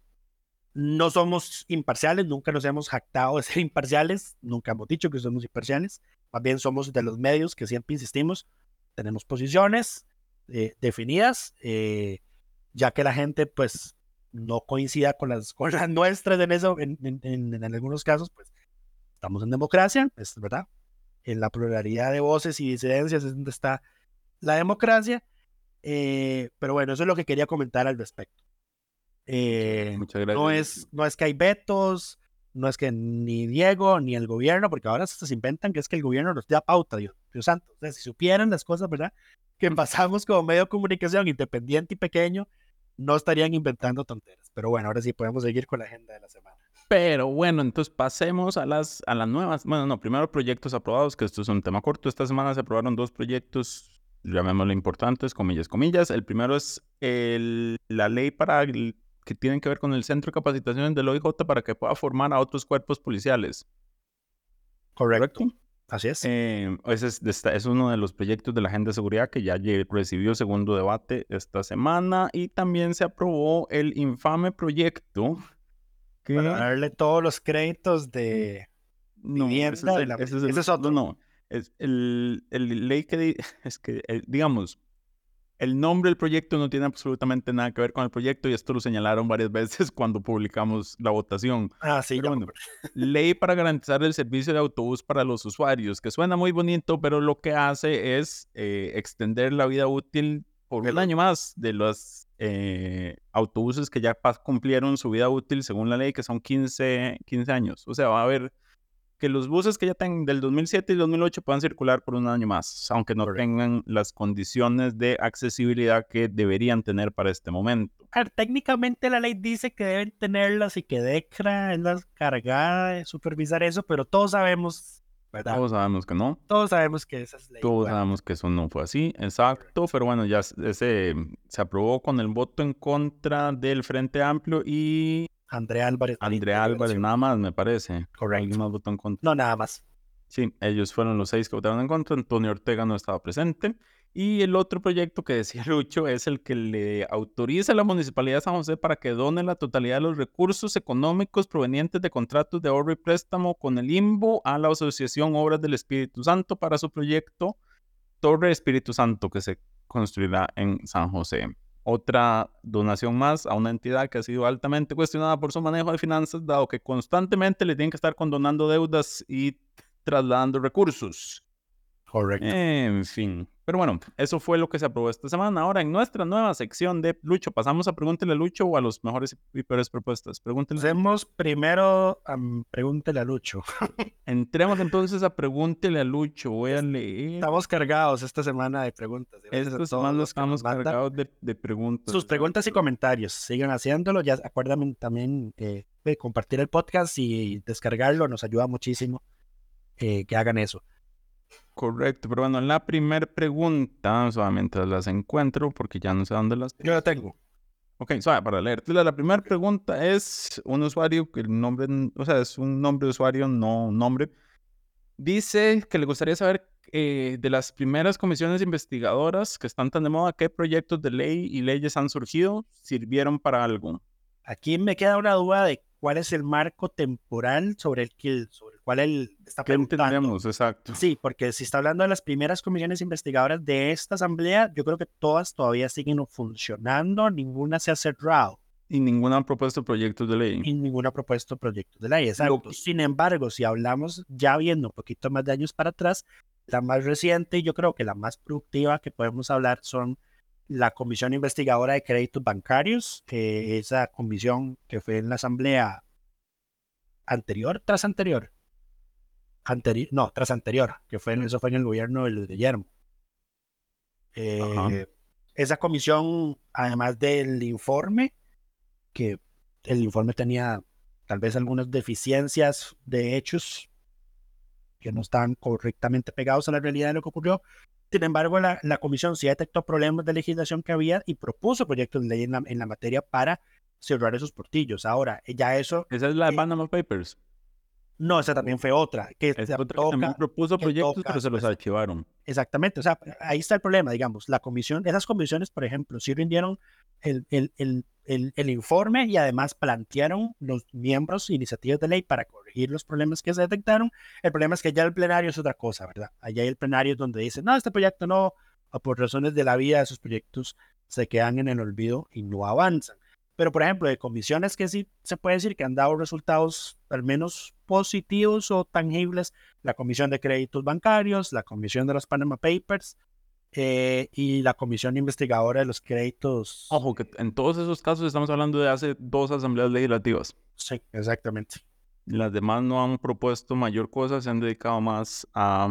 no somos imparciales, nunca nos hemos jactado de ser [LAUGHS] imparciales, nunca hemos dicho que somos imparciales. Más bien somos de los medios que siempre insistimos, tenemos posiciones eh, definidas, eh, ya que la gente pues no coincida con las, [LAUGHS] con las nuestras en eso, en, en, en, algunos casos, pues estamos en democracia, es verdad. En la pluralidad de voces y disidencias es donde está la democracia. Eh, pero bueno, eso es lo que quería comentar al respecto. Eh, Muchas gracias. No es, no es que hay vetos, no es que ni Diego ni el gobierno, porque ahora se inventan que es que el gobierno nos da pauta, Dios, Dios santo. O sea, si supieran las cosas, ¿verdad? Que pasamos como medio de comunicación independiente y pequeño, no estarían inventando tonteras. Pero bueno, ahora sí podemos seguir con la agenda de la semana. Pero bueno, entonces pasemos a las, a las nuevas. Bueno, no, primero proyectos aprobados, que esto es un tema corto. Esta semana se aprobaron dos proyectos, llamémoslo importantes, comillas, comillas. El primero es el, la ley para que tienen que ver con el centro de capacitación del OIJ para que pueda formar a otros cuerpos policiales. Correcto. Así es. Eh, ese es, es, uno de los proyectos de la Agenda de Seguridad que ya recibió segundo debate esta semana y también se aprobó el infame proyecto que... Para darle todos los créditos de no, vivienda. Ese es, es, otro. No, es el, el ley que... [LAUGHS] Es que, eh, digamos, el nombre del proyecto no tiene absolutamente nada que ver con el proyecto y esto lo señalaron varias [LAUGHS] veces cuando publicamos la votación. Ah, sí. Bueno, ley para garantizar el servicio de autobús para los usuarios, que suena muy bonito, pero lo que hace es eh, extender la vida útil por un año más de los eh, autobuses que ya cumplieron su vida útil según la ley, que son 15, 15 años. O sea, va a haber que los buses que ya tengan del 2007 y 2008 puedan circular por un año más, aunque no tengan las condiciones de accesibilidad que deberían tener para este momento. técnicamente la ley dice que deben tenerlas y que DECRA es la cargada de supervisar eso, pero todos sabemos, ¿verdad? Todos sabemos que no. Todos sabemos que esa es ley. Todos sabemos que eso no fue así, exacto, pero bueno, ya ese, se aprobó con el voto en contra del Frente Amplio y Andrea Álvarez. Andrea Álvarez, nada más, me parece. Correcto. Más votó en contra. No, nada más. Sí, ellos fueron los seis que votaron en contra. Antonio Ortega no estaba presente. Y el otro proyecto que decía [LAUGHS] Lucho es el que le autoriza a la Municipalidad de San José para que done la totalidad de los recursos económicos provenientes de contratos de ahorro y préstamo con el IMBO a la Asociación Obras del Espíritu Santo para su proyecto Torre Espíritu Santo que se construirá en San José otra donación más a una entidad que ha sido altamente cuestionada por su manejo de finanzas, dado que constantemente le tienen que estar condonando deudas y trasladando recursos. Correcto. En fin. Pero bueno, eso fue lo que se aprobó esta semana. Ahora, en nuestra nueva sección de Lucho, ¿pasamos a Pregúntele a Lucho o a los mejores y peores propuestas? Pregúntele. Hacemos primero a Pregúntele a Lucho. [LAUGHS] Entremos entonces a Pregúntele a Lucho. Voy a leer. Estamos cargados esta semana de preguntas. Esta semana estamos cargados de, preguntas. Sus preguntas y comentarios. Sigan haciéndolo. Ya acuérdame también eh, de compartir el podcast y descargarlo. Nos ayuda muchísimo eh, que hagan eso. Correcto, pero bueno, la primera pregunta, solamente las encuentro porque ya no sé dónde las tengo. Yo la tengo. Ok, suave, para leerte. La primera pregunta es un usuario que el nombre, o sea, es un nombre de usuario, no un nombre. Dice que le gustaría saber eh, de las primeras comisiones investigadoras que están tan de moda, qué proyectos de ley y leyes han surgido, sirvieron para algo. Aquí me queda una duda de cuál es el marco temporal sobre el, que, cual él está preguntando. exacto. Sí, porque si está hablando de las primeras comisiones investigadoras de esta asamblea, yo creo que todas todavía siguen funcionando, ninguna se ha cerrado. Y ninguna ha propuesto proyectos de ley. Y ninguna ha propuesto proyectos de ley, exacto. Sin embargo, si hablamos ya viendo un poquito más de años para atrás, la más reciente y yo creo que la más productiva que podemos hablar son la Comisión Investigadora de Créditos Bancarios, que esa comisión que fue en la asamblea anterior, tras anterior, anterior, no, tras anterior, que fue, eso fue en el gobierno de Luis Guillermo. Eh, esa comisión, además del informe, que el informe tenía tal vez algunas deficiencias de hechos que no estaban correctamente pegados a la realidad de lo que ocurrió, sin embargo, la, la, comisión sí detectó problemas de legislación que había y propuso proyectos de ley en la, en la materia para cerrar esos portillos. Ahora, ya eso... Esa es la eh, Panama Papers. No, esa también fue otra. Que también propuso proyectos, pero se los archivaron. Exactamente, o sea, ahí está el problema, digamos. La comisión, esas comisiones, por ejemplo, sí rindieron el, el, el el, informe y además plantearon los miembros iniciativas de ley para corregir los problemas que se detectaron. El problema es que ya el plenario es otra cosa, ¿verdad? Allá el plenario es donde dicen, no, este proyecto no, o por razones de la vida, esos proyectos se quedan en el olvido y no avanzan. Pero, por ejemplo, de comisiones que sí se puede decir que han dado resultados al menos positivos o tangibles, la Comisión de Créditos Bancarios, la Comisión de los Panama Papers eh, y la Comisión Investigadora de los Créditos. Ojo, que en todos esos casos estamos hablando de hace dos asambleas legislativas. Sí, exactamente. Las demás no han propuesto mayor cosa, se han dedicado más a...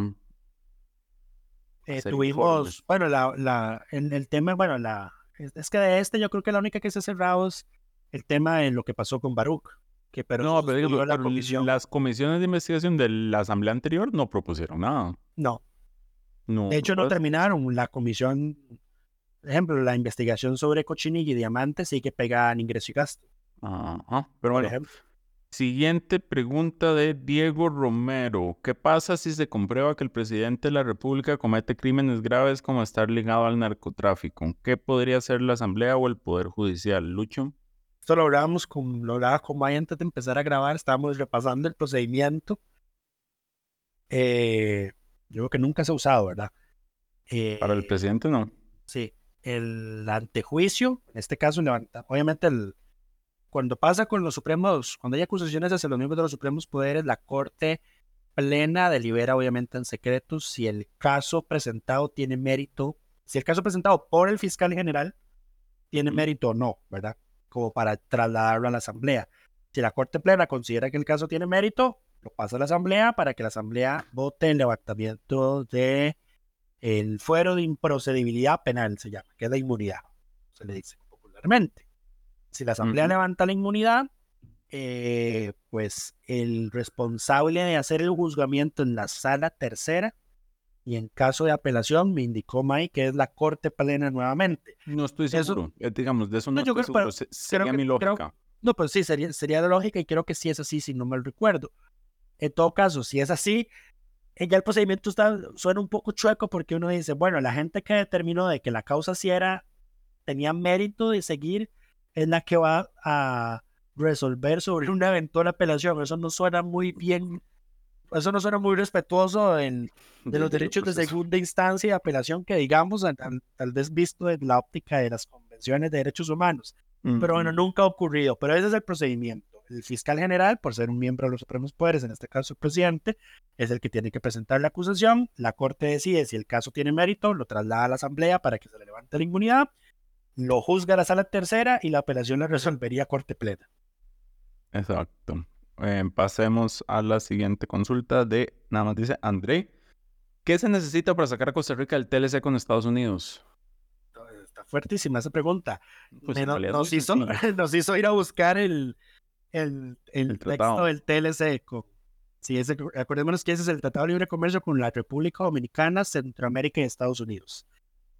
Eh, tuvimos, informes. bueno, la, la, el, el tema, bueno, la, es, es que de este yo creo que la única que se ha cerrado es el tema de lo que pasó con Baruch. Que, pero no, pero digo, la pero comisión. las comisiones de investigación de la asamblea anterior no propusieron nada. No, No, de hecho no pues, terminaron. La comisión, por ejemplo, la investigación sobre cochinilla y diamantes sí que pegan ingreso y gasto. Ajá, pero bueno. Siguiente pregunta de Diego Romero. ¿Qué pasa si se comprueba que el presidente de la República comete crímenes graves como estar ligado al narcotráfico? ¿Qué podría hacer la Asamblea o el Poder Judicial? Lucho. Esto lo hablábamos con, lo hablaba con Maya antes de empezar a grabar, estábamos repasando el procedimiento. Eh, yo creo que nunca se ha usado, ¿verdad? Para el Eh, presidente no. Sí, el antejuicio, en este caso, levanta, obviamente, el, cuando pasa con los supremos, cuando hay acusaciones hacia los miembros de los supremos poderes, la Corte Plena delibera, obviamente, en secreto si el caso presentado tiene mérito, si el caso presentado por el fiscal general tiene mérito o no, ¿verdad? Como para trasladarlo a la Asamblea. Si la Corte Plena considera que el caso tiene mérito, lo pasa a la Asamblea para que la Asamblea vote el levantamiento de el fuero de improcedibilidad penal, se llama, que es la inmunidad, se le dice popularmente. Si la Asamblea levanta la inmunidad, eh, pues el responsable de hacer el juzgamiento en la sala tercera y en caso de apelación, me indicó Mike que es la Corte Plena nuevamente. No estoy seguro. eh, digamos, de eso no, No, yo estoy creo- pero seguro. se- Sería mi que- creo- lógica. No, pues sí, sería, sería la lógica y creo que sí es así, si no mal recuerdo. En todo caso, si es así, eh, ya el procedimiento está, suena un poco chueco porque uno dice, bueno, la gente que determinó de que la causa sí era, tenía mérito de seguir, es la que va a resolver sobre una eventual apelación. Eso no suena muy bien, eso no suena muy respetuoso en, de los derechos de segunda instancia y apelación que digamos, al- al- tal vez visto en la óptica de las convenciones de derechos humanos pero bueno, nunca ha ocurrido. Pero ese es el procedimiento. El fiscal general, por ser un miembro de los supremos poderes, en este caso el presidente, es el que tiene que presentar la acusación. La corte decide si el caso tiene mérito, lo traslada a la asamblea para que se le levante la inmunidad, lo juzga la sala tercera y la apelación la resolvería corte plena. Exacto. Eh, pasemos a la siguiente consulta de, nada más dice André. ¿Qué se necesita para sacar a Costa Rica del TLC con Estados Unidos? Está fuertísima esa pregunta. Pues Me- no- nos, hizo, [LAUGHS] nos hizo ir a buscar el, el, el El texto del TLC. con- sí, ese, acordémonos que ese es el Tratado de Libre Comercio con la República Dominicana, Centroamérica y Estados Unidos.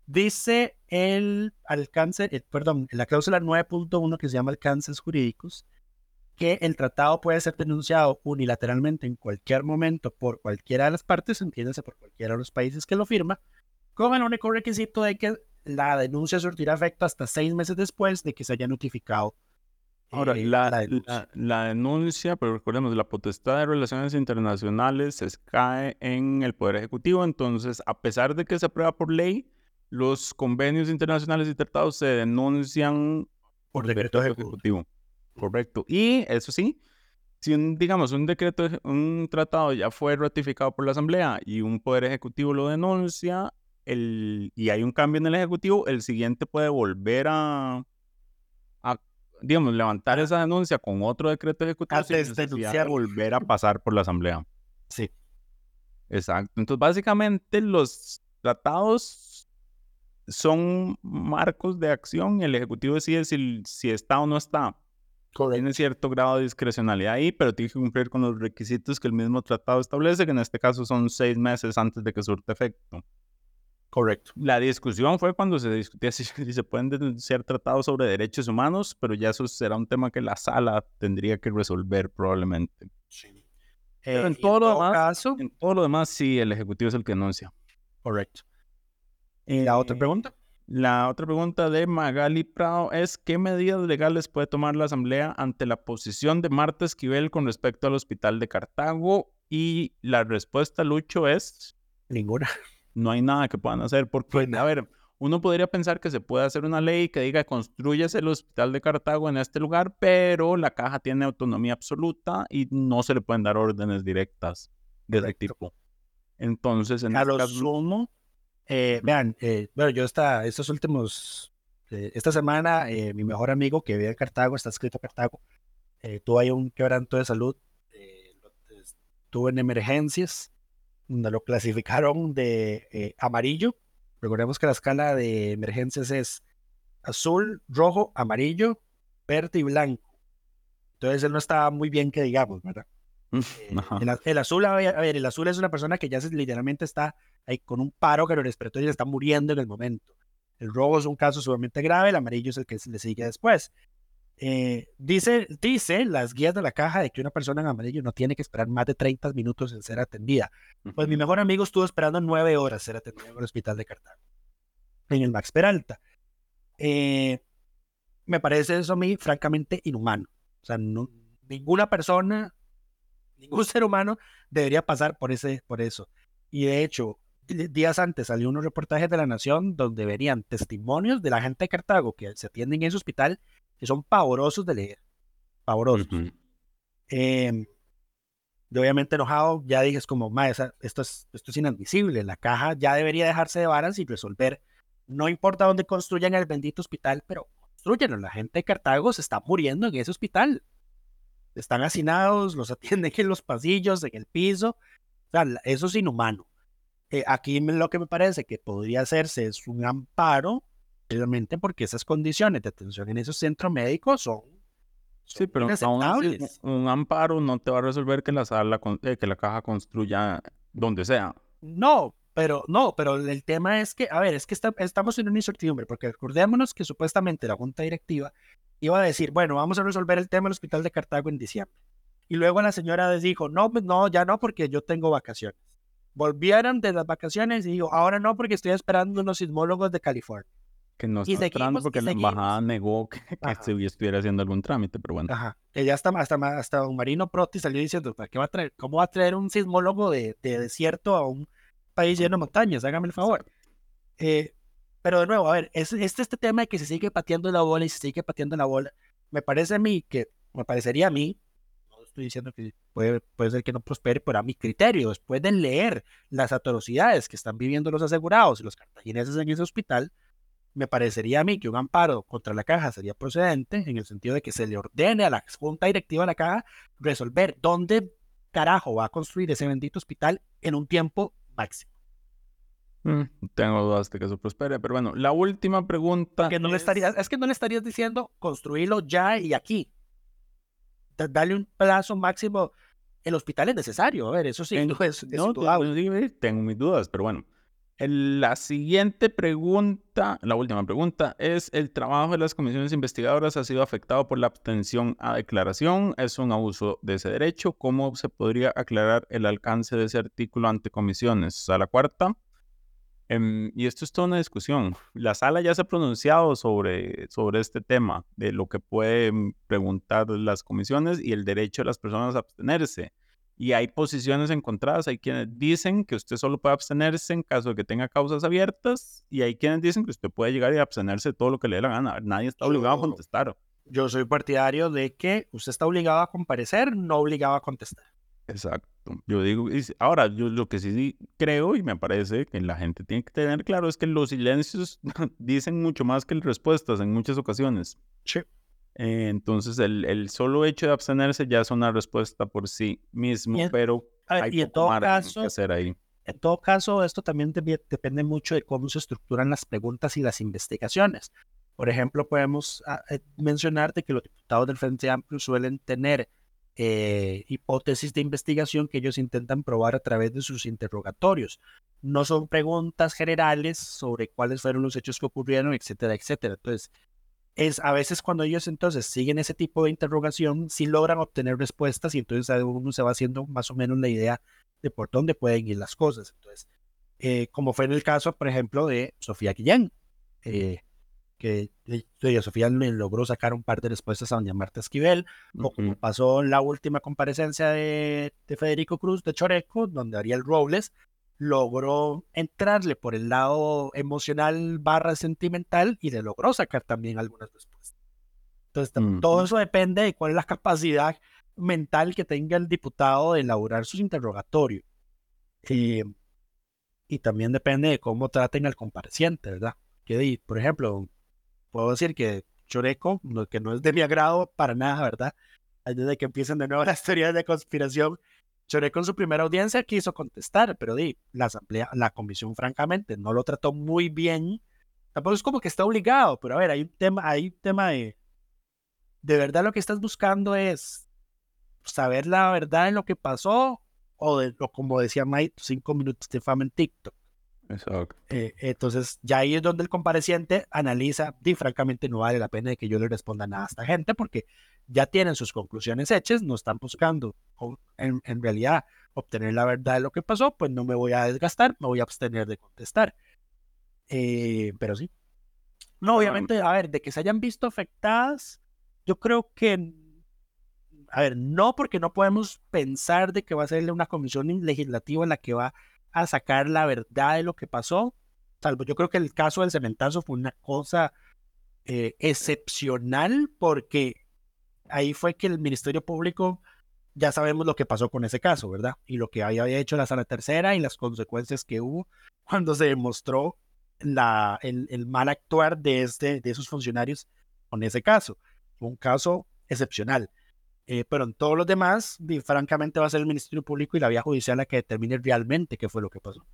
Dice el alcance, eh, perdón, la cláusula 9.1 que se llama alcances jurídicos, que el tratado puede ser denunciado unilateralmente en cualquier momento por cualquiera de las partes, entiéndase por cualquiera de los países que lo firma, con el único requisito de que la denuncia surtirá efecto hasta seis meses después de que se haya notificado. Ahora, eh, la, la denuncia. la- la denuncia, pero recordemos, la potestad de relaciones internacionales es- cae en el Poder Ejecutivo, entonces, a pesar de que se aprueba por ley, los convenios internacionales y tratados se denuncian por decreto ejecutivo. ejecutivo. Correcto. Y eso sí, si un, digamos, un decreto, un tratado ya fue ratificado por la Asamblea y un Poder Ejecutivo lo denuncia, el, y hay un cambio en el Ejecutivo, el siguiente puede volver a, a, digamos, levantar esa denuncia con otro decreto ejecutivo desdenunciar. volver a pasar por la Asamblea. Sí. Exacto. Entonces, básicamente, los tratados son marcos de acción y el Ejecutivo decide si, si está o no está. Tiene cierto grado de discrecionalidad ahí, pero tiene que cumplir con los requisitos que el mismo tratado establece, que en este caso son seis meses antes de que surte efecto. Correcto. La discusión fue cuando se discutía [LAUGHS] si, si se pueden denunciar tratados sobre derechos humanos, pero ya eso será un tema que la sala tendría que resolver probablemente. Pero Eh, en y todo lo demás- caso, En todo lo demás, sí, el Ejecutivo es el que denuncia. correcto. ¿Y la otra Eh, pregunta? La otra pregunta de Magali Prado es ¿qué medidas legales puede tomar la Asamblea ante la posición de Marta Esquivel con respecto al Hospital de Cartago? Y la respuesta, Lucho, es Ninguna. no hay nada que puedan hacer porque, a ver, uno podría pensar que se puede hacer una ley que diga construyase el hospital de Cartago en este lugar, pero la caja tiene autonomía absoluta y no se le pueden dar órdenes directas de ese tipo. Entonces, en a este lo caso- sumo, eh, vean, eh, bueno, yo esta, estos últimos, eh, esta semana, eh, mi mejor amigo que vive en Cartago, está escrito Cartago, eh, tuvo ahí un quebranto de salud, eh, estuvo en emergencias, donde lo clasificaron de amarillo. Recordemos que la escala de emergencias es azul, rojo, amarillo, verde y blanco. Entonces él no estaba muy bien que digamos, ¿verdad? Mm, el, el azul, a ver, a ver, el azul es una persona que ya se, literalmente está ahí con un paro cardiorrespiratorio y está muriendo en el momento. El rojo es un caso sumamente grave, el amarillo es el que le sigue después. Eh, dice, dice las guías de la caja de que una persona en amarillo no tiene que esperar más de 30 minutos en ser atendida. Pues mi mejor amigo estuvo esperando nueve horas ser atendido en el hospital de Cartago, en el Max Peralta. Eh, me parece eso a mí francamente inhumano. O sea, no- ninguna persona, ningún [LAUGHS] ser humano debería pasar por, ese, por eso. Y de hecho, días antes salió unos reportajes de La Nación donde verían testimonios de la gente de Cartago que se atienden en ese hospital que son pavorosos de leer. Pavorosos. Eh, yo obviamente enojado, ya dije, es como, "Ma, esa- esto, es, esto es inadmisible, la caja ya debería dejarse de varas y resolver, no importa dónde construyan el bendito hospital, pero construyanlo, la gente de Cartago se está muriendo en ese hospital, están hacinados, los [LAUGHS] atienden en los pasillos, en el piso, o sea, eso es inhumano. Eh, aquí lo que me parece que podría hacerse es un amparo, realmente porque esas condiciones de atención en esos centros médicos son, Sí, son pero aún así, inaceptables. un amparo no te va a resolver que la sala, eh, que la caja construya donde sea. No, pero no, pero el tema es que, a ver, es que está- estamos en una incertidumbre, porque recordémonos que supuestamente la junta directiva iba a decir, bueno, vamos a resolver el tema del hospital de Cartago en diciembre. Y luego la señora les dijo, no, pues, no, ya no, porque yo tengo vacaciones. Volvieron de las vacaciones y dijo, ahora no, porque estoy esperando unos sismólogos de California. Que no está y porque la embajada negó que, que estuviera haciendo algún trámite, pero bueno. Ajá. Que ya hasta, hasta, hasta don Marino Proti salió diciendo, ¿para qué va a traer? ¿Cómo va a traer un sismólogo de, de desierto a un país lleno de montañas? Hágame el favor. Eh, pero de nuevo, a ver, es, este, este tema de que se sigue pateando la bola y se sigue pateando la bola, me parece a mí que, me parecería a mí, estoy diciendo que puede, puede ser que no prospere, pero a mi criterio, después de leer las atrocidades que están viviendo los asegurados y los cartagineses en ese hospital, me parecería a mí que un amparo contra la caja sería procedente en el sentido de que se le ordene a la junta directiva de la caja resolver dónde carajo va a construir ese bendito hospital en un tiempo máximo. Mm, tengo dudas de que eso prospere, pero bueno, la última pregunta. Que no le es- estarías, es que no le estarías diciendo construirlo ya y aquí. Da- Dale un plazo máximo. El hospital es necesario, a ver, eso sí, En- [LAUGHS] no es, es no, indudable. pues, tengo mis dudas, pero bueno. La siguiente pregunta, la última pregunta, es el trabajo de las comisiones investigadoras ha sido afectado por la abstención a declaración. Es un abuso de ese derecho. ¿Cómo se podría aclarar el alcance de ese artículo ante comisiones? A la cuarta. Em, y esto es toda una discusión. La sala ya se ha pronunciado sobre, sobre este tema, de lo que pueden preguntar las comisiones y el derecho de las personas a abstenerse. Y hay posiciones encontradas. Hay quienes dicen que usted solo puede abstenerse en caso de que tenga causas abiertas y hay quienes dicen que usted puede llegar y abstenerse de todo lo que le dé la gana. Nadie está obligado a contestar. Yo soy partidario de que usted está obligado a comparecer, no obligado a contestar. Exacto. Yo digo, y ahora, yo lo que sí creo y me parece que la gente tiene que tener claro es que los silencios [LAUGHS] dicen mucho más que las respuestas en muchas ocasiones. Sí. Eh, entonces, el, el solo hecho de abstenerse ya es una respuesta por sí mismo, en- pero hay y en poco todo caso, que hacer ahí. En todo caso, esto también depende mucho de cómo se estructuran las preguntas y las investigaciones. Por ejemplo, podemos ah, eh, mencionar de que los diputados del Frente Amplio suelen tener eh, hipótesis de investigación que ellos intentan probar a través de sus interrogatorios. No son preguntas generales sobre cuáles fueron los hechos que ocurrieron, etcétera, etcétera. Entonces, es a veces cuando ellos entonces siguen ese tipo de interrogación, sí logran obtener respuestas y entonces uno se va haciendo más o menos la idea de por dónde pueden ir las cosas. Entonces, eh, como fue en el caso, por ejemplo, de Sofía Guillén, eh, que eh, doña Sofía logró sacar un par de respuestas a doña Marta Esquivel, o como Ujú. pasó en la última comparecencia de, de Federico Cruz de Choreco, donde Ariel Robles logró entrarle por el lado emocional barra sentimental y le logró sacar también algunas respuestas. Entonces, todo eso depende de cuál es la capacidad mental que tenga el diputado de elaborar sus interrogatorios. Eh, y también depende de cómo traten al compareciente, ¿verdad? Que, por ejemplo, puedo decir que Choreco, que no es de mi agrado para nada, ¿verdad? Antes de que empiecen de nuevo [LAUGHS] las teorías de conspiración, Choreco en su primera audiencia quiso contestar, pero di, la asamblea, la comisión francamente no lo trató muy bien. Tampoco es como que está obligado, pero a ver, hay un tema, hay un tema de, de verdad lo que estás buscando es saber la verdad de lo que pasó o de lo como decía Mike, cinco minutos de fama en TikTok. Exacto. Eh, entonces, ya ahí es donde el compareciente analiza, y francamente no vale la pena de que yo le responda nada a esta gente porque ya tienen sus conclusiones hechas, no están buscando en, en realidad obtener la verdad de lo que pasó, pues no me voy a desgastar, me voy a abstener de contestar. Eh, pero sí. No, obviamente, a ver, de que se hayan visto afectadas, yo creo que, a ver, no porque no podemos pensar de que va a ser una comisión legislativa en la que va a sacar la verdad de lo que pasó. Salvo yo creo que el caso del cementazo fue una cosa eh, excepcional porque ahí fue que el Ministerio Público ya sabemos lo que pasó con ese caso, ¿verdad? Y lo que había hecho la sala tercera y las consecuencias que hubo [LAUGHS] cuando se demostró la, el, mal actuar de, este, de esos funcionarios con ese caso. Un caso excepcional. Eh, pero en todos los demás, francamente, va a ser el Ministerio Público y la vía judicial la que determine realmente qué fue lo que pasó.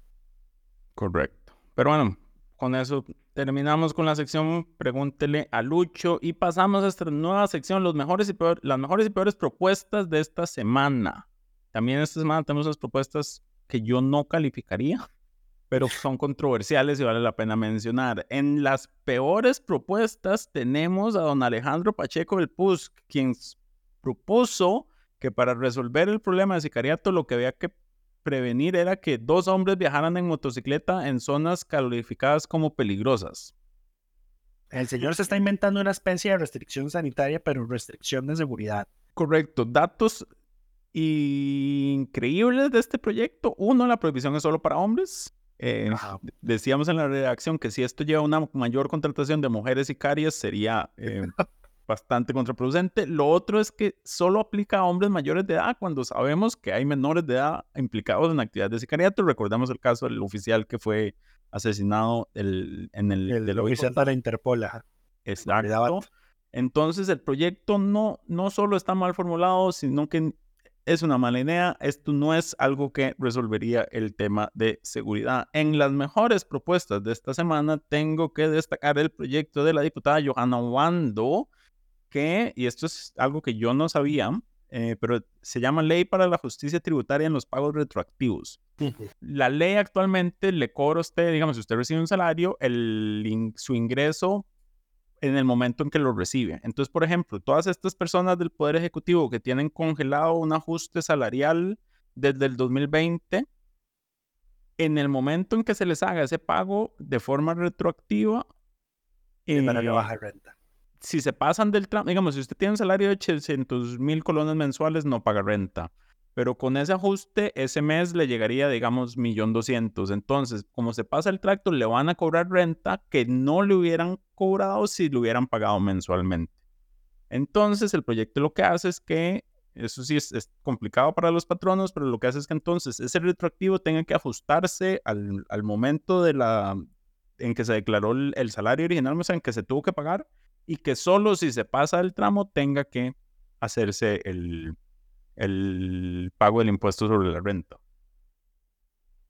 Correcto. Pero bueno, con eso terminamos con la sección Pregúntele a Lucho y pasamos a esta nueva sección, los mejores y las mejores y peores propuestas de esta semana. También esta semana tenemos las propuestas que yo no calificaría, pero son controversiales y vale la pena mencionar. En las peores propuestas tenemos a don Alejandro Pacheco del PUS, quien propuso que para resolver el problema de sicariato lo que había que prevenir era que dos hombres viajaran en motocicleta en zonas calificadas como peligrosas. El señor se está inventando una especie de restricción sanitaria, pero restricción de seguridad. Correcto. Datos increíbles de este proyecto. Uno, la prohibición es solo para hombres. Eh, decíamos en la redacción que si esto lleva a una mayor contratación de mujeres sicarias sería eh, [LAUGHS] bastante contraproducente. Lo otro es que solo aplica a hombres mayores de edad cuando sabemos que hay menores de edad implicados en actividades de sicariato. Recordamos el caso del oficial que fue asesinado el, en el... El del oficial para Interpol. Exacto. Entonces el proyecto no, no solo está mal formulado, sino que es una mala idea. Esto no es algo que resolvería el tema de seguridad. En las mejores propuestas de esta semana tengo que destacar el proyecto de la diputada Johanna Wando, que, y esto es algo que yo no sabía, eh, pero se llama Ley para la Justicia Tributaria en los Pagos Retroactivos. La ley actualmente le cobra a usted, digamos, si usted recibe un salario, el, su ingreso en el momento en que lo recibe. Entonces, por ejemplo, todas estas personas del Poder Ejecutivo que tienen congelado un ajuste salarial desde el 2020, en el momento en que se les haga ese pago de forma retroactiva, eh, baja renta si se pasan del tramo, digamos, si usted tiene un salario de 800 mil colones mensuales, no paga renta. Pero con ese ajuste, ese mes le llegaría, digamos, millón doscientos. Entonces, como se pasa el tracto, le van a cobrar renta que no le hubieran cobrado si lo hubieran pagado mensualmente. Entonces, el proyecto lo que hace es que, eso sí es, complicado para los patronos, pero lo que hace es que entonces ese retroactivo tenga que ajustarse al, al momento de la, en que se declaró el, el salario original, o sea, en que se tuvo que pagar y que solo si se pasa el tramo tenga que hacerse el, el pago del impuesto sobre la renta.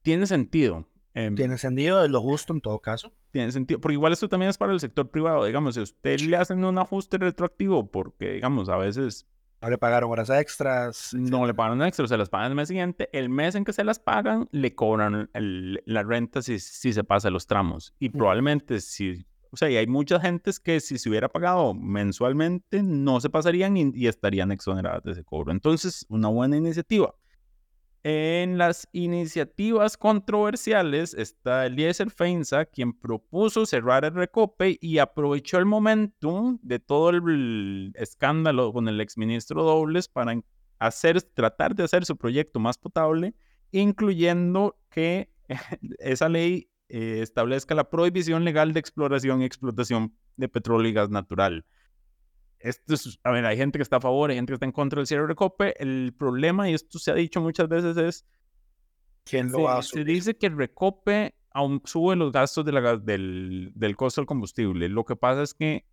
Tiene sentido. Em, tiene sentido, es lo justo en todo caso. Tiene sentido, porque igual esto también es para el sector privado. Digamos, si usted le hacen un ajuste retroactivo, porque, digamos, a veces. No le pagaron horas extras. No le pagaron extras, se las pagan el mes siguiente. El mes en que se las pagan, le cobran la renta si, si se pasa los tramos. Y probablemente si o sea, y hay muchas gentes que si se hubiera pagado mensualmente no se pasarían y, estarían exoneradas de ese cobro. Entonces, una buena iniciativa. En las iniciativas controversiales está Eliezer Feinza, quien propuso cerrar el recope y aprovechó el momento de todo el escándalo con el exministro Dobles para hacer, tratar de hacer su proyecto más potable, incluyendo que [LAUGHS] esa ley eh, establezca la prohibición legal de exploración y explotación de petróleo y gas natural. Esto es, a ver, hay gente que está a favor, hay gente que está en contra del cierre de Recope. El problema, y esto se ha dicho muchas veces, es ¿Quién lo se, a se dice que el Recope aún sube los gastos de la del, del costo del combustible. Lo que pasa es que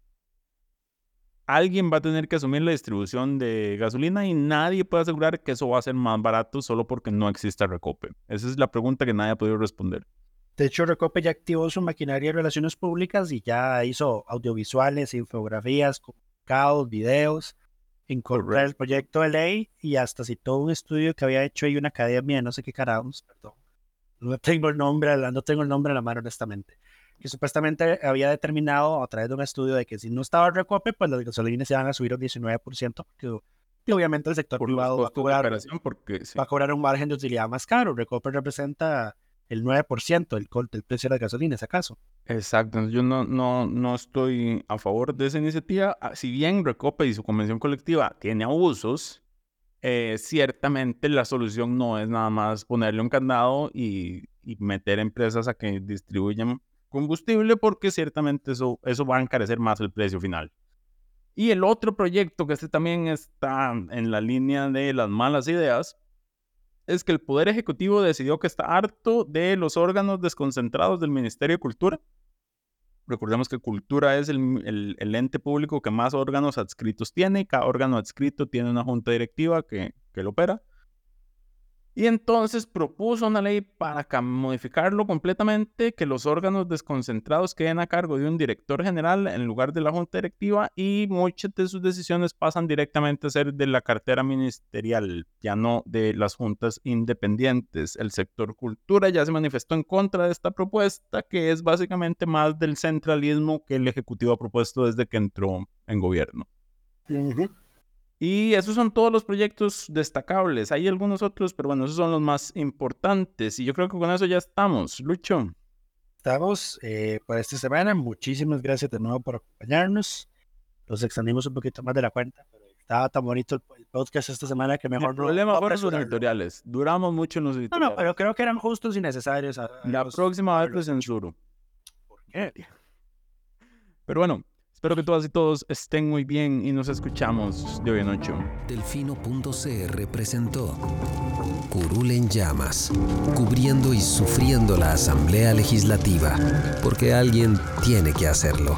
alguien va a tener que asumir la distribución de gasolina y nadie puede asegurar que eso va a ser más barato solo porque no exista Recope. Esa es la pregunta que nadie ha podido responder. De hecho, Recope ya activó su maquinaria de relaciones públicas y ya hizo audiovisuales, infografías, comunicados, videos, incorporó el proyecto de ley y hasta citó un estudio que había hecho ahí una academia, no sé qué carajos, perdón. No tengo el nombre, no tengo el nombre en la mano honestamente. Que supuestamente había determinado a través de un estudio de que si no estaba Recope, pues las gasolinas se van a subir un 19%, porque y obviamente el sector Por privado va a de cobrar va a cobrar un margen de utilidad más caro. Recope representa el 9% del, del precio de la gasolina, ¿es acaso? Exacto, yo no, no, no estoy a favor de esa iniciativa. Ah, Si bien Recope y su convención colectiva tiene abusos, eh, ciertamente la solución no es nada más ponerle un candado y, y meter empresas a que distribuyan combustible, porque ciertamente eso, eso va a encarecer más el precio final. Y el otro proyecto, que este también está en la línea de las malas ideas, es que el Poder Ejecutivo decidió que está harto de los órganos desconcentrados del Ministerio de Cultura. Recordemos que Cultura es el, el- ente público que más órganos adscritos tiene cada órgano adscrito tiene una junta directiva que, que lo opera. Y entonces propuso una ley para ca- modificarlo completamente, que los órganos desconcentrados queden a cargo de un director general en lugar de la junta directiva y muchas de sus decisiones pasan directamente a ser de la cartera ministerial, ya no de las juntas independientes. El sector cultura ya se manifestó en contra de esta propuesta, que es básicamente más del centralismo que el Ejecutivo ha propuesto desde que entró en gobierno. Y esos son todos los proyectos destacables. Hay algunos otros, pero bueno, esos son los más importantes. Y yo creo que con eso ya estamos. Lucho. Estamos eh, por esta semana. Muchísimas gracias de nuevo por acompañarnos. Los extendimos un poquito más de la cuenta, pero estaba tan bonito el, el podcast esta semana que mejor El no- problema no fueron los editoriales. Duramos mucho en los No, editoriales. no, pero creo que eran justos y necesarios. a- a La los- próxima vez los- censuro. ¿Por qué? Pero bueno, espero que todas y todos estén muy bien y nos escuchamos de hoy en ocho. Delfino.cr presentó Curul en llamas, cubriendo y sufriendo la Asamblea Legislativa, porque alguien tiene que hacerlo.